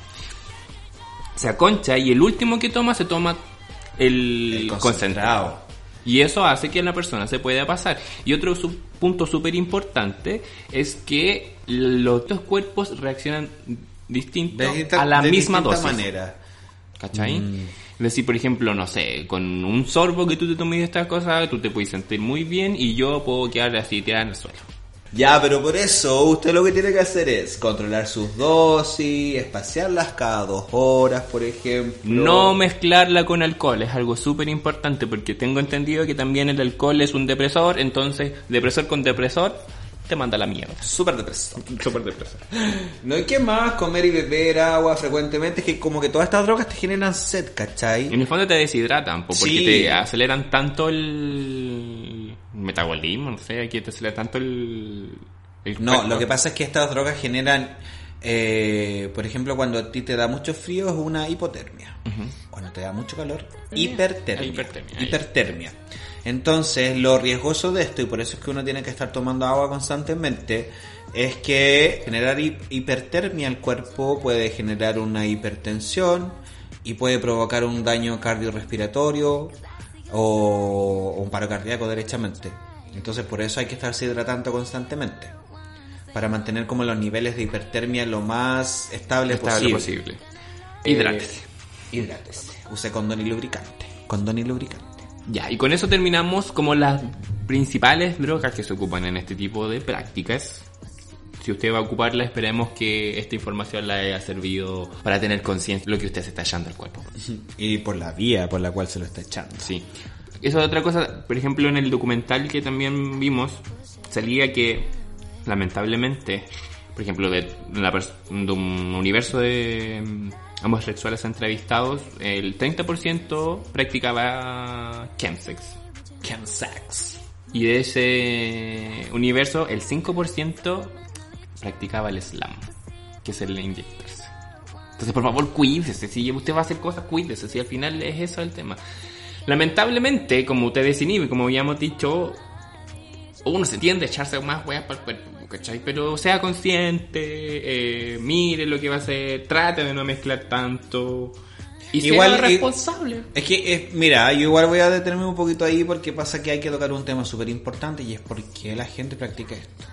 S1: Se aconcha y el último que toma se toma el,
S2: El
S1: concentrado.
S2: concentrado.
S1: Y eso hace que la persona se pueda pasar. Y otro su- punto súper importante es que los dos cuerpos reaccionan distinto
S2: De
S1: a la
S2: de
S1: misma dosis.
S2: manera.
S1: ¿Cachai?
S2: Mm.
S1: Es decir, por ejemplo, no sé, con un sorbo que tú te tomes de estas cosas, tú te puedes sentir muy bien y yo puedo quedar así tirada en el suelo.
S2: Ya, pero por eso usted lo que tiene que hacer es controlar sus dosis, espaciarlas cada dos horas, por ejemplo.
S1: No mezclarla con alcohol es algo súper importante porque tengo entendido que también el alcohol es un depresor, entonces depresor con depresor te manda la mierda.
S2: Súper depresor.
S1: Súper depresor.
S2: No hay que más comer y beber agua frecuentemente, es que como que todas estas drogas te generan sed, ¿cachai?
S1: En el fondo te deshidratan, po, porque
S2: Sí.
S1: te aceleran tanto el metabolismo, no sé, aquí te acelera tanto el... el
S2: No,
S1: cuerpo.
S2: lo que pasa es que estas drogas generan, eh, por ejemplo, cuando a ti te da mucho frío es una hipotermia. Cuando te da mucho calor, hipertermia.
S1: Hipertermia,
S2: Hipertermia. Entonces, lo riesgoso de esto, y por eso es que uno tiene que estar tomando agua constantemente, es que generar hi- hipertermia al cuerpo puede generar una hipertensión y puede provocar un daño cardiorrespiratorio o un paro cardíaco derechamente. Entonces, por eso hay que estarse hidratando constantemente para mantener como los niveles de hipertermia lo más estable,
S1: Estable
S2: posible.
S1: posible.
S2: Eh,
S1: hidrátese.
S2: Use condón y lubricante. Condón y lubricante.
S1: Ya, y con eso terminamos como las principales drogas que se ocupan en este tipo de prácticas. Si usted va a ocuparla, esperemos que esta información le haya servido para tener conciencia de lo que usted se está echando al cuerpo.
S2: Y por la vía por la cual se lo está echando.
S1: Sí. Eso es otra cosa, por ejemplo, en el documental que también vimos, salía que, lamentablemente, por ejemplo, de, la de un universo de mm, homosexuales entrevistados, el 30% practicaba chemsex.
S2: Chemsex.
S1: Y de ese universo, el 5% practicaba el slam, que es el inyectarse. Entonces, por favor, cuídese. Si usted va a hacer cosas, cuídese. Si al final es eso el tema. Lamentablemente, como usted desinhibe, como habíamos dicho, uno se tiende a echarse más weas para el cuerpo, ¿cachai? Pero sea consciente, eh, mire lo que va a hacer, trate de no mezclar tanto. Y
S2: Igual,
S1: sea responsable.
S2: Es que, eh, mira, yo igual voy a detenerme un poquito ahí porque pasa que hay que tocar un tema súper importante y es por qué la gente practica esto.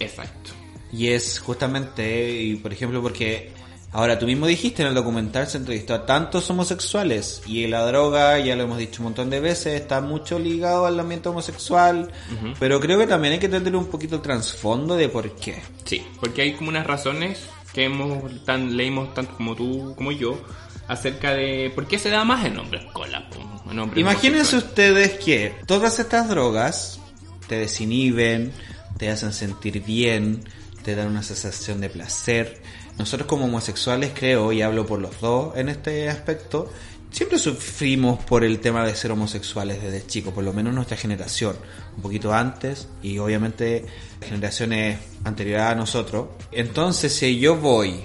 S1: Exacto.
S2: Y es justamente, y por ejemplo, porque ahora tú mismo dijiste en el documental se entrevistó a tantos homosexuales y la droga, ya lo hemos dicho un montón de veces, está mucho ligado al ambiente homosexual, pero creo que también hay que entender un poquito el trasfondo de por qué.
S1: Sí, porque hay como unas razones que hemos tan leímos tanto como tú como yo acerca de por qué se da más en hombres cola. po, en hombres
S2: Imagínense ustedes que todas estas drogas te desinhiben, te hacen sentir bien, te dan una sensación de placer. Nosotros como homosexuales creo, y hablo por los dos en este aspecto, siempre sufrimos por el tema de ser homosexuales desde chicos, por lo menos nuestra generación, un poquito antes y obviamente generaciones anteriores a nosotros. Entonces si yo voy,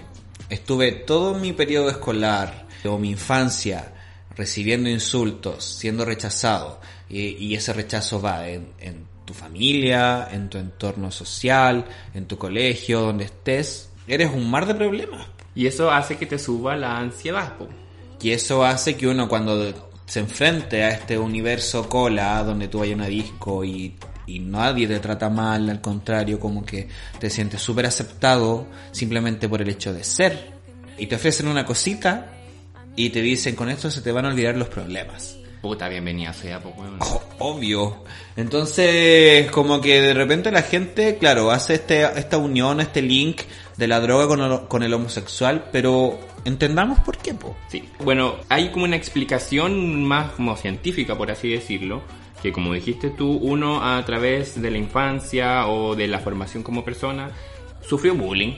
S2: estuve todo mi periodo escolar o mi infancia recibiendo insultos, siendo rechazado, y, ese rechazo va en tu familia, en tu entorno social, en tu colegio, donde estés, eres un mar de problemas.
S1: Y eso hace que te suba la ansiedad. po.
S2: Y eso hace que uno cuando se enfrente a este universo cola, donde tú vayas a una disco y, y nadie te trata mal, al contrario, como que te sientes súper aceptado simplemente por el hecho de ser. Y te ofrecen una cosita y te dicen con esto se te van a olvidar los problemas.
S1: Puta, bienvenida sea, po, weón.
S2: Oh, obvio. Entonces, como que de repente la gente, claro, hace este, esta unión, este link de la droga con el, con el homosexual, pero entendamos por qué, po.
S1: Sí. Bueno, hay como una explicación más como científica, por así decirlo, que como dijiste tú, uno a través de la infancia o de la formación como persona sufrió bullying.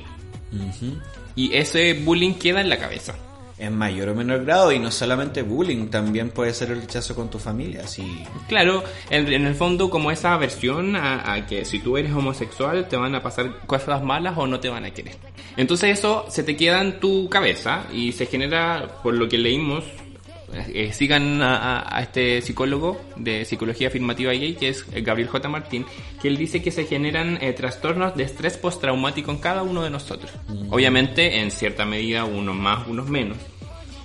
S1: Y ese bullying queda en la cabeza.
S2: En mayor o menor grado, y no solamente bullying, también puede ser el rechazo con tu familia, sí.
S1: Claro, en, en el fondo como esa aversión a, a que si tú eres homosexual te van a pasar cosas malas o no te van a querer. Entonces eso se te queda en tu cabeza y se genera, por lo que leímos, eh, sigan a, este psicólogo de psicología afirmativa gay, que es Gabriel J. Martín, que él dice que se generan eh, trastornos de estrés postraumático en cada uno de nosotros. Obviamente, en cierta medida, unos más, unos menos.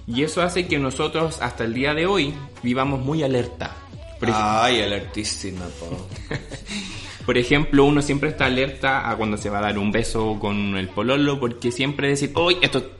S1: Y eso hace que nosotros, hasta el día de hoy, vivamos muy alerta. Por
S2: Ay, alertísima, po.
S1: por ejemplo, uno siempre está alerta a cuando se va a dar un beso con el pololo, porque siempre decir, hoy esto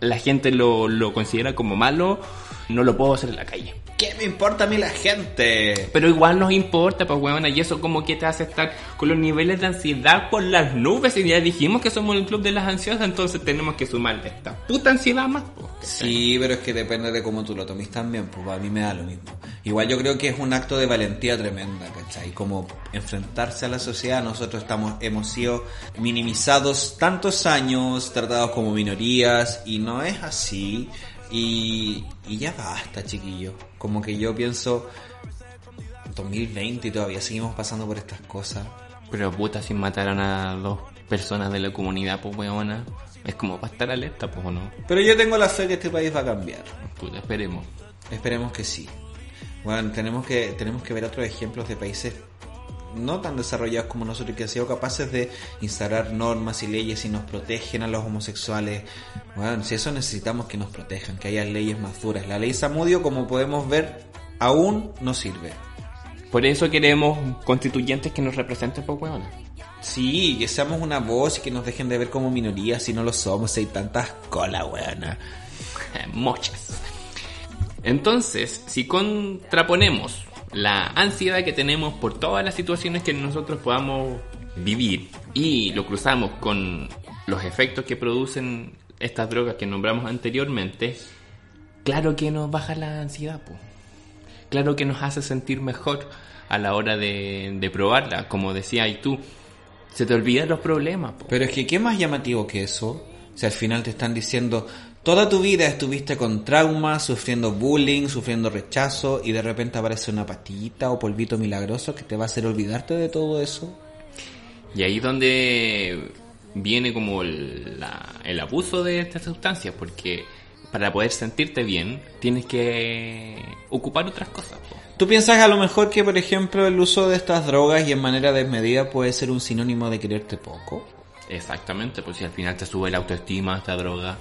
S1: la gente lo, lo considera como malo, no lo puedo hacer en la calle.
S2: ¿Qué me importa a mí la gente?
S1: Pero igual nos importa, pues weona, y eso como que te hace estar con los niveles de ansiedad por las nubes. Y ya dijimos que somos el club de las ansiosas, entonces tenemos que sumarle esta puta ansiedad más. pues.
S2: Sí, pero es que depende de cómo tú lo tomes también, pues a mí me da lo mismo. Igual yo creo que es un acto de valentía tremenda, ¿cachai? Como enfrentarse a la sociedad, nosotros estamos, hemos sido minimizados tantos años, tratados como minorías, y no es así. Y, y ya basta, chiquillo. Como que yo pienso, 2020 y todavía seguimos pasando por estas cosas.
S1: Pero puta, si mataron a dos personas de la comunidad, pues weona, es como para estar alerta, pues o no.
S2: Pero yo tengo la fe que este país va a cambiar.
S1: Puta, esperemos.
S2: Esperemos que sí. Bueno, tenemos que, tenemos que ver otros ejemplos de países no tan desarrollados como nosotros que han sido capaces de instalar normas y leyes y nos protegen a los homosexuales. Bueno, si eso necesitamos que nos protejan, que haya leyes más duras. La ley Samudio, como podemos ver, aún no sirve.
S1: Por eso queremos constituyentes que nos representen, pues weona.
S2: Sí, que seamos una voz y que nos dejen de ver como minorías si no lo somos, hay tantas colas, weona.
S1: Muchas. Entonces, si contraponemos la ansiedad que tenemos por todas las situaciones que nosotros podamos vivir y lo cruzamos con los efectos que producen estas drogas que nombramos anteriormente, claro que nos baja la ansiedad, claro que nos hace sentir mejor a la hora de, probarla, como decías tú, se te olvidan los problemas. po.
S2: Pero es que, ¿qué más llamativo que eso? Si al final te están diciendo, toda tu vida estuviste con traumas, sufriendo bullying, sufriendo rechazo, y de repente aparece una pastillita o polvito milagroso que te va a hacer olvidarte de todo eso.
S1: Y ahí es donde viene como el, la- el abuso de estas sustancias, porque para poder sentirte bien tienes que ocupar otras cosas. po.
S2: ¿Tú piensas a lo mejor que, por ejemplo, el uso de estas drogas y en manera desmedida puede ser un sinónimo de quererte poco?
S1: Exactamente, pues si al final te sube la autoestima esta droga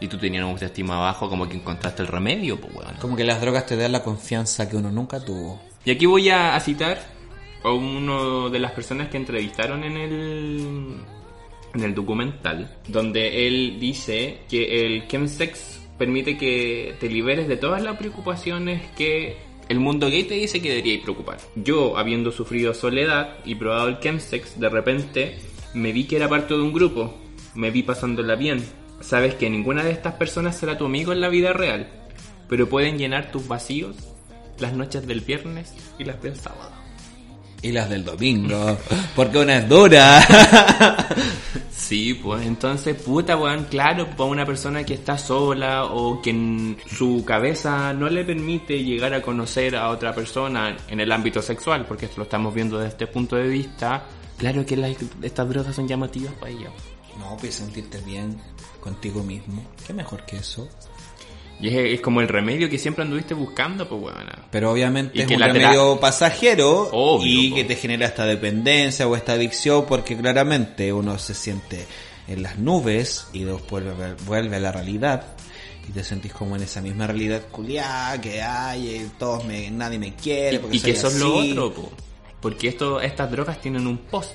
S1: y tú tenías una autoestima bajo, como que encontraste el remedio, pues weón.
S2: Como que las drogas te dan la confianza que uno nunca tuvo.
S1: Y aquí voy a, a citar a uno de las personas que entrevistaron en el, en el documental, donde él dice que el chemsex permite que te liberes de todas las preocupaciones que el mundo gay te dice que deberíais preocupar. Yo, habiendo sufrido soledad y probado el chemsex, de repente me vi que era parte de un grupo, me vi pasándola bien. Sabes que ninguna de estas personas será tu amigo en la vida real, pero pueden llenar tus vacíos las noches del viernes y las del sábado.
S2: Y las del domingo, porque una es dura.
S1: Sí, pues entonces, puta, weón, claro, para una persona que está sola o que en su cabeza no le permite llegar a conocer a otra persona en el ámbito sexual, porque esto lo estamos viendo desde este punto de vista, claro que las- estas drogas son llamativas para ellos.
S2: No, pues sentirte bien contigo mismo. ¿Qué mejor que eso?
S1: Y es, es como el remedio que siempre anduviste buscando, pues, weón.
S2: Pero obviamente
S1: Y
S2: es
S1: que
S2: un
S1: la
S2: remedio pasajero
S1: Obvio,
S2: y
S1: po.
S2: que te genera esta dependencia o esta adicción porque claramente uno se siente en las nubes y después vuelve, vuelve a la realidad y te sentís como en esa misma realidad culiada que hay, eh, todos me, nadie me quiere. porque
S1: Y que eso es lo otro, po. porque esto, estas drogas tienen un post.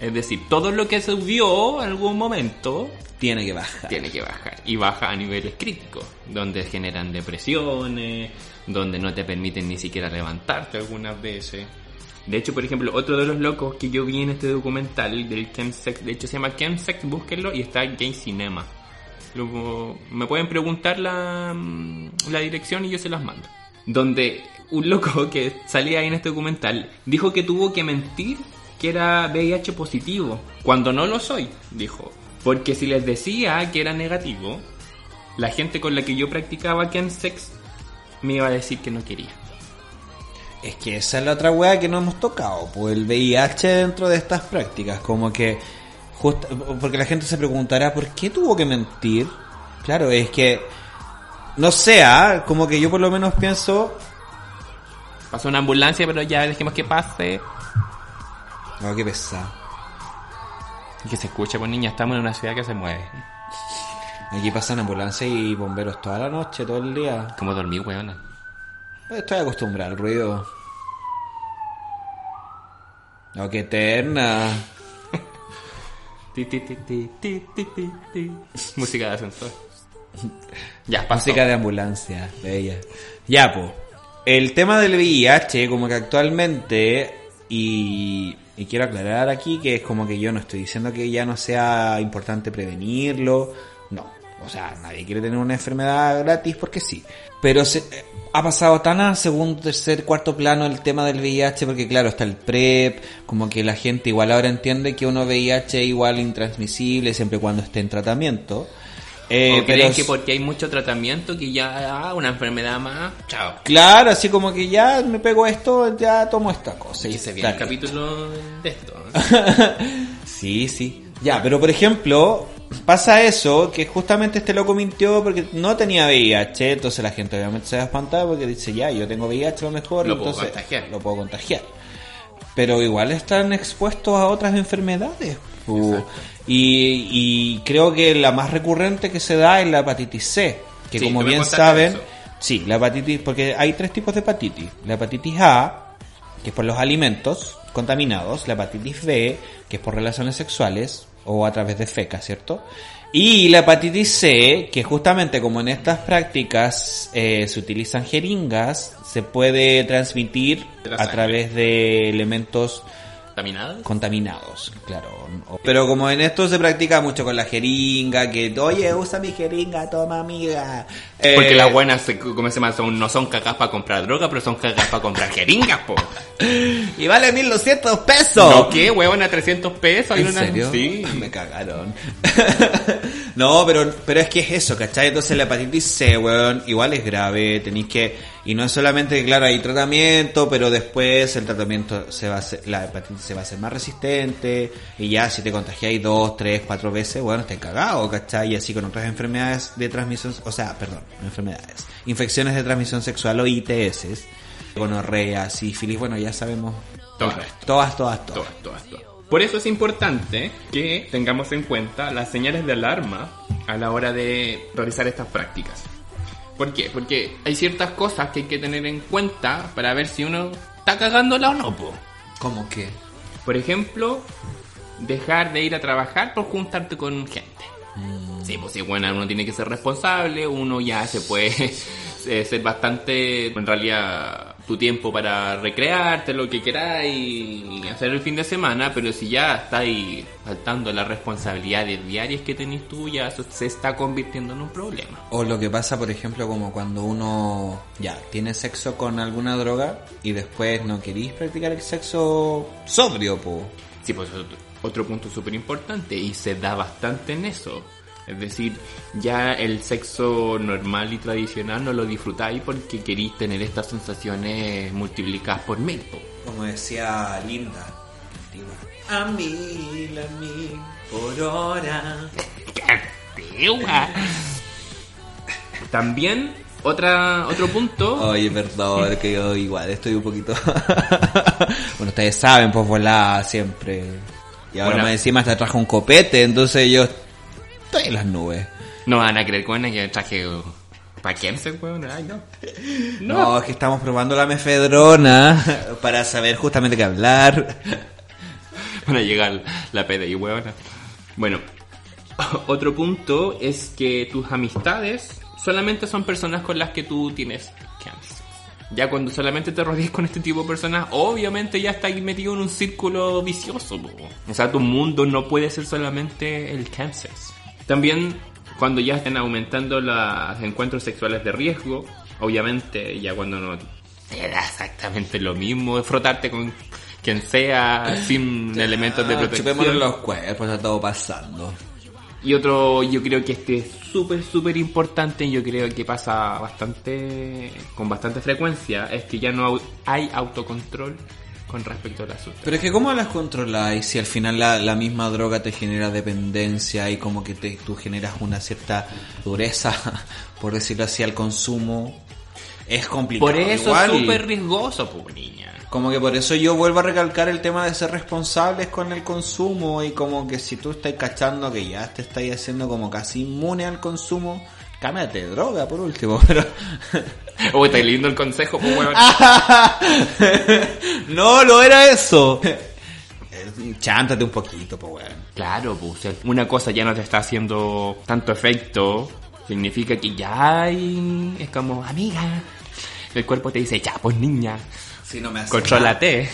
S1: Es decir, todo lo que subió en algún momento
S2: Tiene que bajar.
S1: tiene que bajar. Y baja a niveles críticos, donde generan depresiones, donde no te permiten ni siquiera levantarte algunas veces. De hecho, por ejemplo, otro de los locos que yo vi en este documental del Chemsex, de hecho se llama Chemsex, búsquenlo, y está Gay Cinema. Luego, me pueden preguntar la, mm, la dirección y yo se las mando. Donde un loco que salía ahí en este documental dijo que tuvo que mentir que era VIH positivo, cuando no lo soy, dijo. Porque si les decía que era negativo, la gente con la que yo practicaba chemsex me iba a decir que no quería.
S2: Es que esa es la otra weá que no hemos tocado, pues el VIH dentro de estas prácticas, como que justo porque la gente se preguntará por qué tuvo que mentir. Claro, es que no sea, como que yo por lo menos pienso,
S1: Pasó una ambulancia, pero ya dejemos que pase.
S2: No, qué pesado.
S1: Y que se escuche, pues niña, estamos en una ciudad que se mueve.
S2: Aquí pasan ambulancias y bomberos toda la noche, todo el día.
S1: Como dormí, weona.
S2: Estoy acostumbrado al ruido. No, qué eterna.
S1: Ti, ti, ti, ti, ti, ti, ti, ti. Música de ascensor. Ya, pasó.
S2: Música de ambulancia, de ella. Ya, po. El tema del VIH, como que actualmente, y, y quiero aclarar aquí que es como que yo no estoy diciendo que ya no sea importante prevenirlo, no. O sea, nadie quiere tener una enfermedad gratis porque sí. Pero se, ha pasado tan a segundo, tercer, cuarto plano el tema del VIH porque claro, está el PrEP, como que la gente igual ahora entiende que uno VIH es igual intransmisible siempre cuando esté en tratamiento. Eh,
S1: o creen
S2: pero
S1: que porque hay mucho tratamiento que ya ah, una enfermedad más, chao.
S2: Claro, así como que ya me pego esto, ya tomo esta cosa.
S1: Y
S2: y
S1: se viene el capítulo de esto.
S2: Sí, sí. Ya, pero por ejemplo, pasa eso, que justamente este loco mintió porque no tenía VIH, entonces la gente obviamente se va a espantar porque dice, ya, yo tengo VIH a lo mejor,
S1: Lo puedo
S2: entonces
S1: contagiar.
S2: lo puedo contagiar. Pero igual están expuestos a otras enfermedades. pu. Y, y creo que la más recurrente que se da es la hepatitis C, que
S1: Sí,
S2: como bien saben,
S1: eso.
S2: sí, la hepatitis, porque hay tres tipos de hepatitis. La hepatitis A, que es por los alimentos contaminados, la hepatitis B, que es por relaciones sexuales o a través de feca, ¿cierto? Y la hepatitis C, que justamente como en estas prácticas eh, se utilizan jeringas, se puede transmitir a
S1: sangre.
S2: través de elementos
S1: contaminados.
S2: contaminados, claro. Pero como en esto se practica mucho con la jeringa, que oye, usa mi jeringa, toma amiga.
S1: Porque
S2: Eh,
S1: las buenas, ¿cómo se llama? Son, no son cacas para comprar droga, pero son cacas para comprar jeringas, po.
S2: Y vale 1200 pesos.
S1: ¿No qué, huevón? A 300 pesos.
S2: ¿En
S1: una-
S2: serio?
S1: Sí.
S2: Me cagaron. no, pero, pero es que es eso, ¿cachai? Entonces la hepatitis C, weón, igual es grave, tenéis que... Y no es solamente, claro, hay tratamiento, pero después el tratamiento se va a hacer, la hepatitis se va a hacer más resistente, y ya si te contagiáis dos, tres, cuatro veces, bueno, estás cagado, ¿cachai? Y así con otras enfermedades de transmisión, o sea, perdón, enfermedades, infecciones de transmisión sexual o ITS, gonorrea, sífilis, bueno, ya sabemos. Todas, todas, todas.
S1: Todo, todo. Por eso es importante que tengamos en cuenta las señales de alarma a la hora de realizar estas prácticas. ¿Por qué? Porque hay ciertas cosas que hay que tener en cuenta para ver si uno está cagándola o no, po.
S2: ¿Cómo que?
S1: Por ejemplo, dejar de ir a trabajar por juntarte con gente. Sí, pues sí, bueno, uno tiene que ser responsable, uno ya se puede eh, ser bastante, en realidad, tu tiempo para recrearte, lo que queráis y hacer el fin de semana, pero si ya estáis faltando las responsabilidades diarias que tenéis tú, ya eso se está convirtiendo en un problema.
S2: O lo que pasa, por ejemplo, como cuando uno ya tiene sexo con alguna droga y después no queréis practicar el sexo sobrio, po.
S1: Sí, pues otro, punto súper importante y se da bastante en eso. Es decir, ya el sexo normal y tradicional no lo disfrutáis porque queréis tener estas sensaciones multiplicadas por mil.
S2: Como decía Linda. A mil, a mil por hora.
S1: También, otra, otro punto.
S2: Oye, perdón, que yo igual estoy un poquito... bueno, ustedes saben, pues volá siempre. Y ahora
S1: Bueno.
S2: más encima hasta trajo un copete, entonces yo estoy en las nubes.
S1: No van a creer con que traje. ¿Para quién se weón? Ay, no.
S2: No, es que estamos probando la mefedrona para saber justamente qué hablar.
S1: Van a llegar la PDI, huevona. Bueno, otro punto es que tus amistades solamente son personas con las que tú tienes. Ya cuando solamente te rodeas con este tipo de personas, obviamente ya estás metido en un círculo vicioso. po. O sea, tu mundo no puede ser solamente el cáncer. También cuando ya estén aumentando los encuentros sexuales de riesgo, obviamente ya cuando no te da exactamente lo mismo frotarte con quien sea sin elementos de protección.
S2: Los cuerpos, está todo pasando.
S1: Y otro, yo creo que este es súper, súper importante y yo creo que pasa bastante, con bastante frecuencia, es que ya no hay autocontrol con respecto a la sustancia.
S2: Pero es que ¿cómo las controláis si al final la, la misma droga te genera dependencia y como que te, tú generas una cierta dureza, por decirlo así, al consumo? Es complicado.
S1: Por eso
S2: Igual,
S1: es súper riesgoso, pues.
S2: Como que por eso yo vuelvo a recalcar el tema de ser responsables con el consumo y como que si tú estás cachando que ya te estás haciendo como casi inmune al consumo, cámbiate de droga por último, pero...
S1: Uy, está lindo el consejo, pues weón.
S2: no, no era eso. Chántate un poquito, pues weón.
S1: Claro, pues una cosa ya no te está haciendo tanto efecto, significa que ya hay... es como, amiga. El cuerpo te dice, ya, pues niña.
S2: Si no me hace
S1: Contrólate.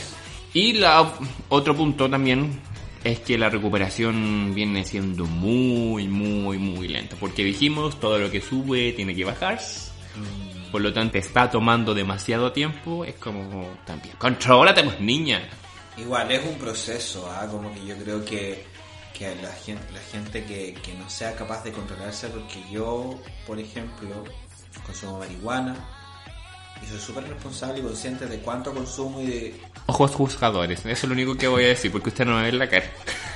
S1: Y la, otro punto también es que la recuperación viene siendo muy, muy, muy lenta. Porque dijimos, todo lo que sube tiene que bajar. Por lo tanto, está tomando demasiado tiempo. Es como, también, contrólate, pues niña.
S2: Igual es un proceso, ¿ah? como que yo creo que, que la gente, la gente que, que no sea capaz de controlarse, porque yo, por ejemplo, consumo marihuana y soy súper responsable y consciente de cuánto consumo y de...
S1: Ojos juzgadores, eso es lo único que voy a decir, porque usted no me ve en la cara.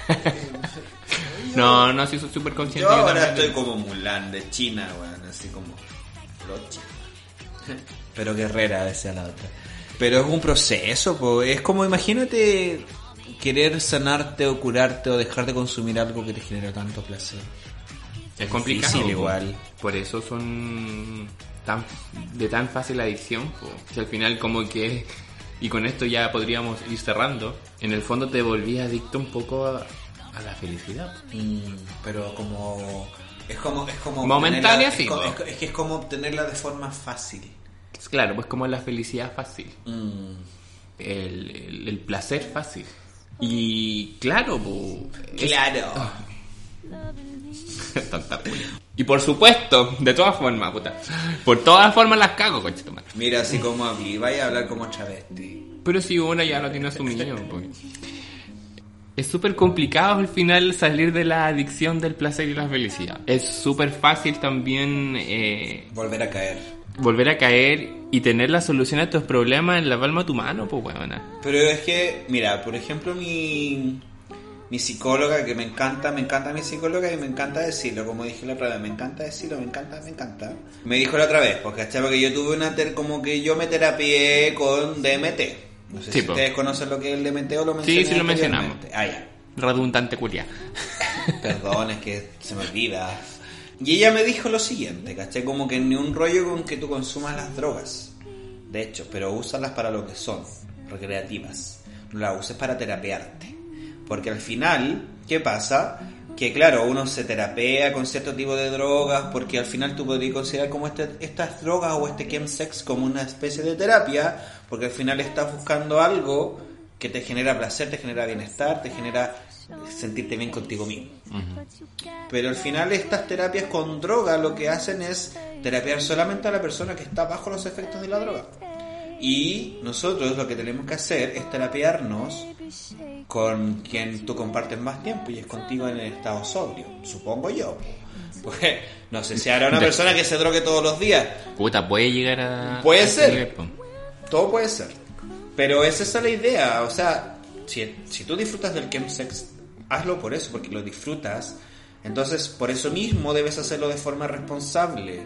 S1: no, no, sí, soy súper consciente.
S2: Yo
S1: yo
S2: ahora estoy como Mulan de China, weón, así como... Rochi. Pero guerrera, decía la otra. Pero es un proceso, po. es como imagínate querer sanarte o curarte o dejar de consumir algo que te genera tanto placer.
S1: Es complicado.
S2: Difícil igual.
S1: Por eso son tan de tan fácil adicción. Que al final como que... Y con esto ya podríamos ir cerrando. En el fondo te volvías adicto un poco a, a la felicidad.
S2: Mm, pero como es como es como
S1: Momentánea, sí,
S2: es, que es como obtenerla de forma fácil
S1: claro, pues como la felicidad fácil.
S2: Mm,
S1: El, el- el placer fácil. Y claro,
S2: Claro.
S1: Puya. Y por supuesto, de todas formas, puta. Por todas formas las cago, coche tu madre.
S2: Mira, así como hablé, vaya a hablar como travesti.
S1: Pero si una ya lo tiene asumido, pues. Es súper complicado al final salir de la adicción del placer y la felicidad. Es súper fácil también eh,
S2: Volver a caer.
S1: volver a caer y tener la solución a estos problemas en la palma de tu mano, pues weona.
S2: Pero es que, mira, por ejemplo, mi, mi psicóloga, que me encanta, me encanta mi psicóloga y me encanta decirlo, como dije la otra vez, me encanta decirlo, me encanta, me encanta. Me dijo la otra vez, porque ¿cachai? Porque yo tuve una, ter- como que yo me terapié con DMT. No sé
S1: Sí,
S2: si
S1: po.
S2: ustedes conocen lo que es el DMT o lo
S1: Sí,
S2: mencioné
S1: sí lo mencionamos.
S2: Ah, ya.
S1: Redundante culia.
S2: Perdón, es que se me olvida. Y ella me dijo lo siguiente, ¿cachai? Como que ni un rollo con que tú consumas las drogas. De hecho, pero úsalas para lo que son, recreativas. No las uses para terapearte. Porque al final, ¿qué pasa? Que claro, uno se terapea con cierto tipo de drogas porque al final tú podrías considerar como este- estas drogas o este chemsex como una especie de terapia porque al final estás buscando algo que te genera placer, te genera bienestar, te genera sentirte bien contigo mismo. Pero al final estas terapias con droga lo que hacen es terapiar solamente a la persona que está bajo los efectos de la droga. Y nosotros lo que tenemos que hacer es terapiarnos con quien tú compartes más tiempo y es contigo en el estado sobrio, supongo yo. Pues no sé si habrá una persona que se drogue todos los días,
S1: Puta, puede llegar a.
S2: Puede
S1: a
S2: ser.
S1: nivel,
S2: todo puede ser. Pero esa es la idea, o sea, si, si tú disfrutas del chemsex, hazlo por eso, porque lo disfrutas. Entonces, por eso mismo debes hacerlo de forma responsable.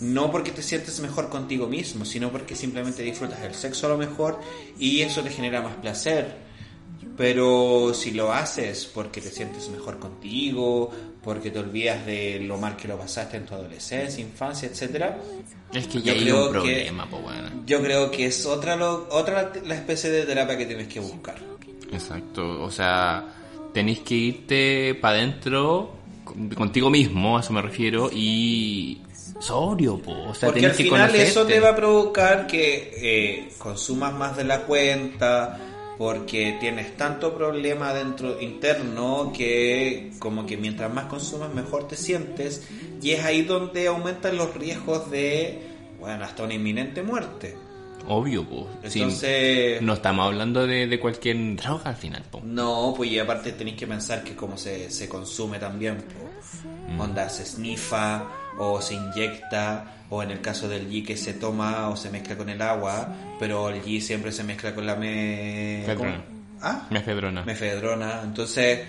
S2: No porque te sientes mejor contigo mismo, sino porque simplemente disfrutas el sexo a lo mejor y eso te genera más placer. Pero si lo haces porque te sientes mejor contigo, porque te olvidas de lo mal que lo pasaste en tu adolescencia, infancia, etcétera,
S1: Es que
S2: Yo
S1: ya hay
S2: creo
S1: un
S2: que-
S1: problema, pues bueno.
S2: yo creo que es otra lo- otra la especie de terapia que tienes que buscar.
S1: Exacto, o sea, tenéis que irte para adentro contigo mismo, a eso me refiero, y sobrio, po. o sea,
S2: Porque al
S1: que
S2: final eso te va a provocar que eh, consumas más de la cuenta, porque tienes tanto problema dentro interno que como que mientras más consumas mejor te sientes y es ahí donde aumentan los riesgos de, bueno, hasta una inminente muerte.
S1: Obvio. Sí,
S2: Entonces...
S1: no estamos hablando de, de cualquier droga al final, po.
S2: No, pues y aparte tenéis que pensar que como se, se consume también, po. onda se snifa o se inyecta o en el caso del G que se toma o se mezcla con el agua, pero el G siempre se mezcla con la me...
S1: Mefedrona.
S2: ¿Ah?
S1: Mefedrona.
S2: Mefedrona. Entonces,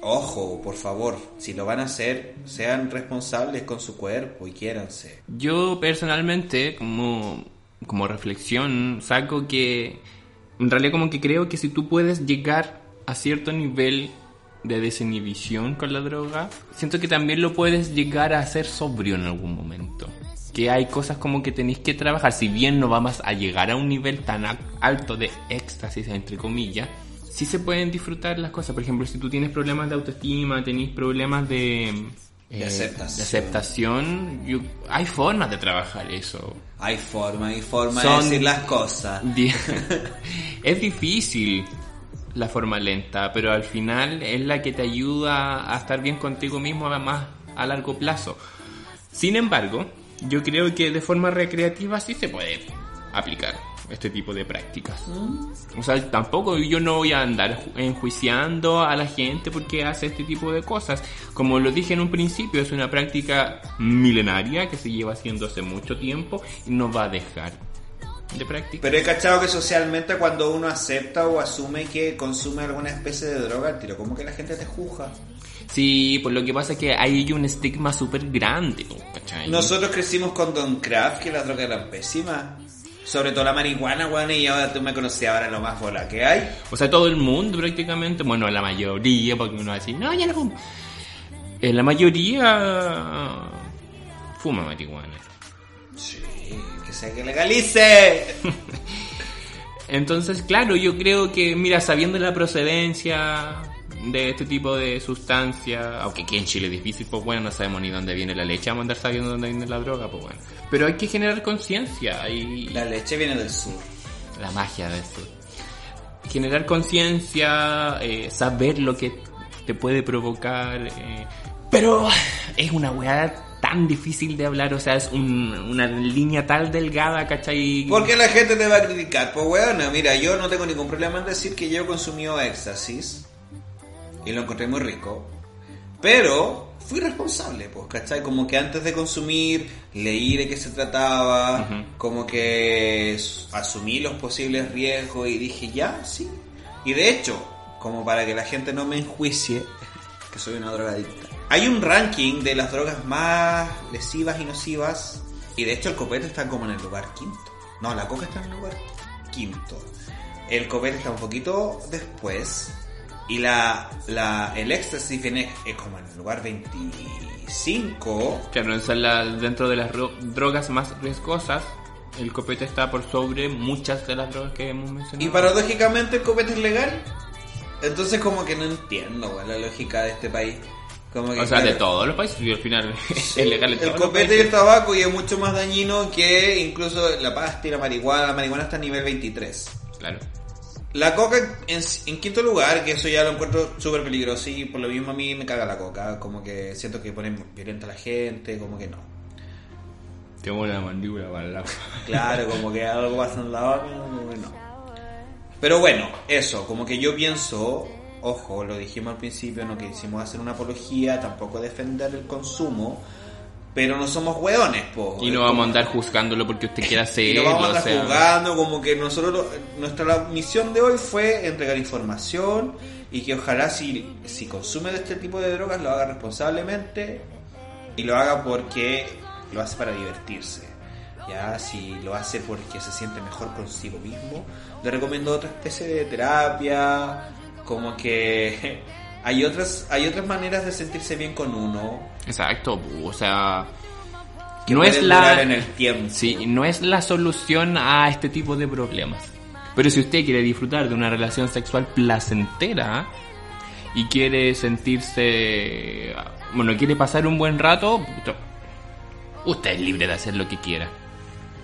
S2: ojo, por favor, si lo van a hacer, sean responsables con su cuerpo y quiéranse.
S1: Yo personalmente, como, como reflexión, saco que en realidad como que creo que si tú puedes llegar a cierto nivel de desinhibición con la droga, siento que también lo puedes llegar a hacer sobrio en algún momento. Que hay cosas como que tenéis que trabajar, si bien no vamos a llegar a un nivel tan alto de éxtasis, entre comillas, sí se pueden disfrutar las cosas. Por ejemplo, si tú tienes problemas de autoestima, tenéis problemas de...
S2: De
S1: eh,
S2: aceptación.
S1: de aceptación, yo- hay formas de trabajar eso.
S2: Hay forma, hay forma
S1: Son-
S2: de decir las cosas.
S1: Es difícil la forma lenta, pero al final es la que te ayuda a estar bien contigo mismo además a largo plazo. Sin embargo, yo creo que de forma recreativa sí se puede aplicar este tipo de prácticas. O sea, tampoco yo no voy a andar ju- enjuiciando a la gente porque hace este tipo de cosas. Como lo dije en un principio, es una práctica milenaria que se lleva haciendo hace mucho tiempo y no va a dejar de practicar.
S2: Pero he cachado que socialmente cuando uno acepta o asume que consume alguna especie de droga, tiro, como que la gente te juzga.
S1: Sí, pues lo que pasa es que hay un estigma súper grande, ¿cachai?
S2: Nosotros crecimos con Don Craft, que las drogas eran pésimas. Sobre todo la marihuana, weón, y ahora tú me conocías ahora lo más bola que hay.
S1: O sea, todo el mundo prácticamente, bueno, la mayoría, porque uno va a decir, no, ya no fumo. Eh, la mayoría fuma marihuana.
S2: Sí, que se que legalice.
S1: Entonces, claro, yo creo que, mira, sabiendo la procedencia de este tipo de sustancia, aunque aquí en Chile es difícil, pues bueno, no sabemos ni dónde viene la leche, vamos a andar sabiendo dónde viene la droga, pues bueno. Pero hay que generar conciencia y
S2: La leche viene del sur.
S1: la magia de esto. generar conciencia, eh, saber lo que te puede provocar. eh, pero es una weá tan difícil de hablar, o sea, es un- una línea tal delgada, ¿cachai?
S2: ¿Por qué la gente te va a criticar? Pues weona, mira, yo no tengo ningún problema en decir que yo consumí éxtasis y lo encontré muy rico, pero fui responsable, pues, ¿cachai? Como que antes de consumir leí de qué se trataba, como que asumí los posibles riesgos y dije, ya, sí. Y de hecho, como para que la gente no me enjuicie, que soy una drogadicta. Hay un ranking de las drogas más lesivas y nocivas. Y de hecho el copete está como en el lugar quinto. No, la coca está en el lugar quinto. El copete está un poquito después. Y la, la, el éxtasis viene es como en el lugar 25.
S1: Claro, son la- dentro de las ro- drogas más riesgosas, el copete está por sobre muchas de las drogas que hemos mencionado.
S2: Y paradójicamente el copete es legal. Entonces como que no entiendo weón, la lógica de este país. Como que,
S1: O sea, de
S2: claro,
S1: todos los países, y al final es legal
S2: El copete y el tabaco y es mucho más dañino que incluso la pasta y la marihuana. La marihuana está a nivel 23.
S1: Claro.
S2: La coca en, en quinto lugar, que eso ya lo encuentro súper peligroso y por lo mismo a mí me caga la coca. Como que siento que ponen violenta a la gente, como que no.
S1: Tengo una mandíbula para la...
S2: Claro, como que algo pasa en la boca, como que no. Pero bueno, eso, como que yo pienso, ojo, lo dijimos al principio, no quisimos hacer una apología, tampoco defender el consumo, pero no somos hueones, po.
S1: Y no vamos a andar juzgándolo porque usted quiera
S2: Y
S1: hacerlo,
S2: no vamos a
S1: o
S2: andar
S1: sea...
S2: jugando, como que nosotros, lo- nuestra misión de hoy fue entregar información y que ojalá si, si consume de este tipo de drogas lo haga responsablemente y lo haga porque lo hace para divertirse. Ya, si lo hace porque se siente mejor consigo mismo, le recomiendo otra especie de terapia, como que hay otras, hay otras maneras de sentirse bien con uno.
S1: Exacto, o sea...
S2: que
S1: No es la...
S2: en el tiempo.
S1: Sí, no es la solución a este tipo de problemas. Pero si usted quiere disfrutar de una relación sexual placentera y quiere sentirse, bueno, quiere pasar un buen rato, usted es libre de hacer lo que quiera.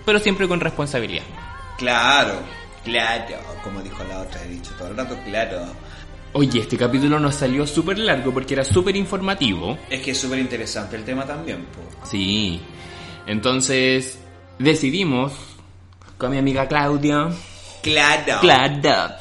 S1: Pero siempre con responsabilidad.
S2: Claro, claro, como dijo la otra, he dicho todo el rato, claro.
S1: Oye, este capítulo nos salió súper largo porque era súper informativo.
S2: Es que es súper interesante el tema también, po.
S1: Sí. Entonces, decidimos, con mi amiga Claudia,
S2: Claro.
S1: Claro.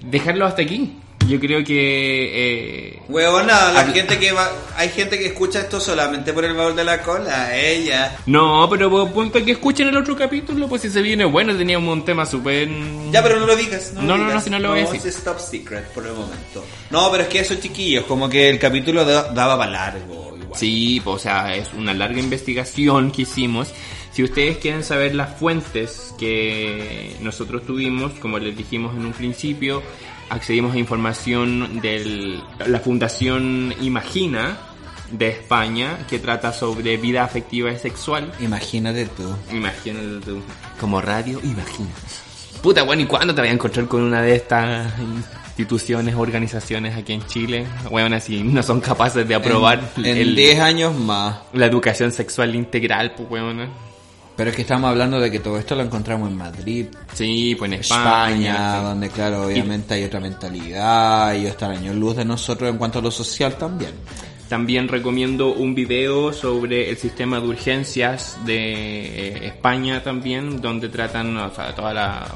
S1: Dejarlo hasta aquí. Yo creo que... eh,
S2: Huevona, la gente que va, hay gente que escucha esto solamente por el valor de la cola, ella.
S1: no, pero punto que escuchen el otro capítulo, pues si se viene bueno, teníamos un tema súper...
S2: Ya, pero no lo digas. No,
S1: No,
S2: lo
S1: no, no, si no lo voy a decir.
S2: es top secret por el momento. No, pero es que eso, chiquillos, como que el capítulo da- daba para largo. Igual.
S1: Sí, pues, o sea, es una larga investigación que hicimos. Si ustedes quieren saber las fuentes que nosotros tuvimos, como les dijimos en un principio, accedimos a información de la Fundación Imagina de España, que trata sobre vida afectiva y sexual.
S2: Imagínate tú.
S1: Imagínate tú. Como radio, imagina. Puta, bueno, ¿y cuándo te voy a encontrar con una de estas instituciones, organizaciones aquí en Chile? Bueno, así no son capaces de aprobar
S2: En
S1: el-
S2: 10 años más.
S1: la educación sexual integral, pues, weón.
S2: Pero es que estamos hablando de que todo esto lo encontramos en Madrid,
S1: Sí, pues en
S2: España,
S1: España. sí.
S2: donde claro, obviamente hay otra mentalidad y estar años luz de nosotros en cuanto a lo social también.
S1: También recomiendo un video sobre el sistema de urgencias de eh, España también, donde tratan o sea, todas la-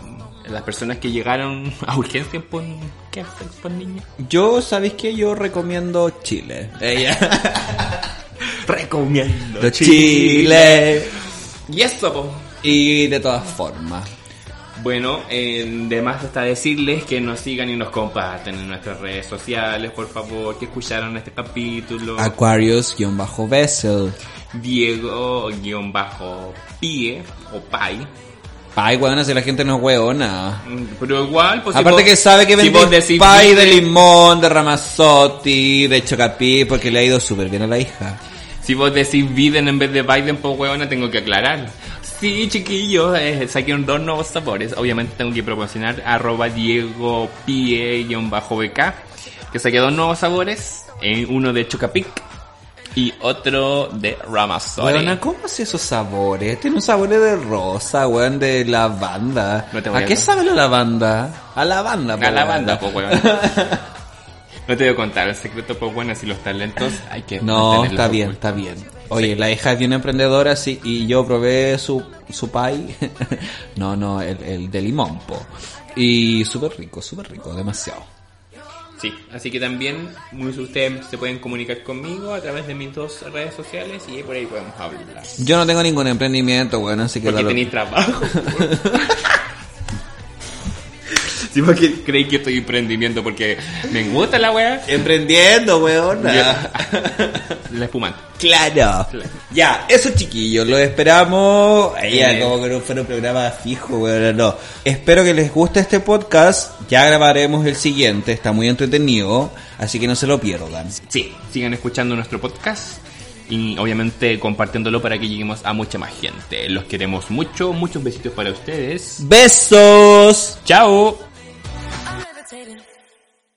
S1: las personas que llegaron a urgencias por... ¿Qué haces por niña?
S2: Yo, ¿sabéis que Yo recomiendo Chile. Ella.
S1: Recomiendo
S2: Chile.
S1: Y eso, po.
S2: Y de todas formas.
S1: Bueno, eh, de más está decirles que nos sigan y nos comparten en nuestras redes sociales, por favor, que escucharon este capítulo.
S2: Aquarius-Vessel.
S1: Diego-Pie o Pai.
S2: Ay, weón, si la gente no es weona.
S1: Mm, Pero igual, pues si
S2: Aparte
S1: vos-
S2: que sabe que
S1: si decís
S2: pay
S1: Vide-
S2: de limón, de Ramazzotti, de Chocapi, porque le ha ido súper bien a la hija.
S1: Si vos decís Biden en vez de Biden, pues huevona, tengo que aclarar. Sí, chiquillos, eh, saqué dos nuevos sabores. Obviamente tengo que proporcionar arroba Diego Pie-BK, que saqué dos nuevos sabores. eh, uno de Chocapic y otro de Ramazotti.
S2: Weona, ¿cómo hace esos sabores? Tiene un sabor de rosa, weón, de lavanda.
S1: No
S2: ¿A
S1: a
S2: qué sabe la lavanda? A lavanda, po,
S1: A la
S2: weona.
S1: banda, pues, weón. No te voy a contar el secreto, pues, bueno, si los talentos hay que
S2: No, está bien,
S1: ocultos.
S2: está bien. Oye, la hija es bien emprendedora, sí, y yo probé su, su pie. no, no, el, el de limón, po. Y súper rico, súper rico, demasiado.
S1: Sí, así que también muchos de ustedes se pueden comunicar conmigo a través de mis dos redes sociales y por ahí podemos hablar.
S2: Yo no tengo ningún emprendimiento, bueno, así que...
S1: Porque
S2: lo-
S1: tenéis trabajo. sí, porque creí que estoy emprendimiento porque me gusta la weá.
S2: Emprendiendo, weón.
S1: Ya. La espumante.
S2: Claro. Ya, eso chiquillos, lo esperamos.
S1: Eh.
S2: como que no fuera un programa fijo, weón, no. Espero que les guste este podcast. Ya grabaremos el siguiente, está muy entretenido, así que no se lo pierdan.
S1: Sí, sigan escuchando nuestro podcast y obviamente compartiéndolo para que lleguemos a mucha más gente. Los queremos mucho, muchos besitos para ustedes.
S2: Besos.
S1: Chao.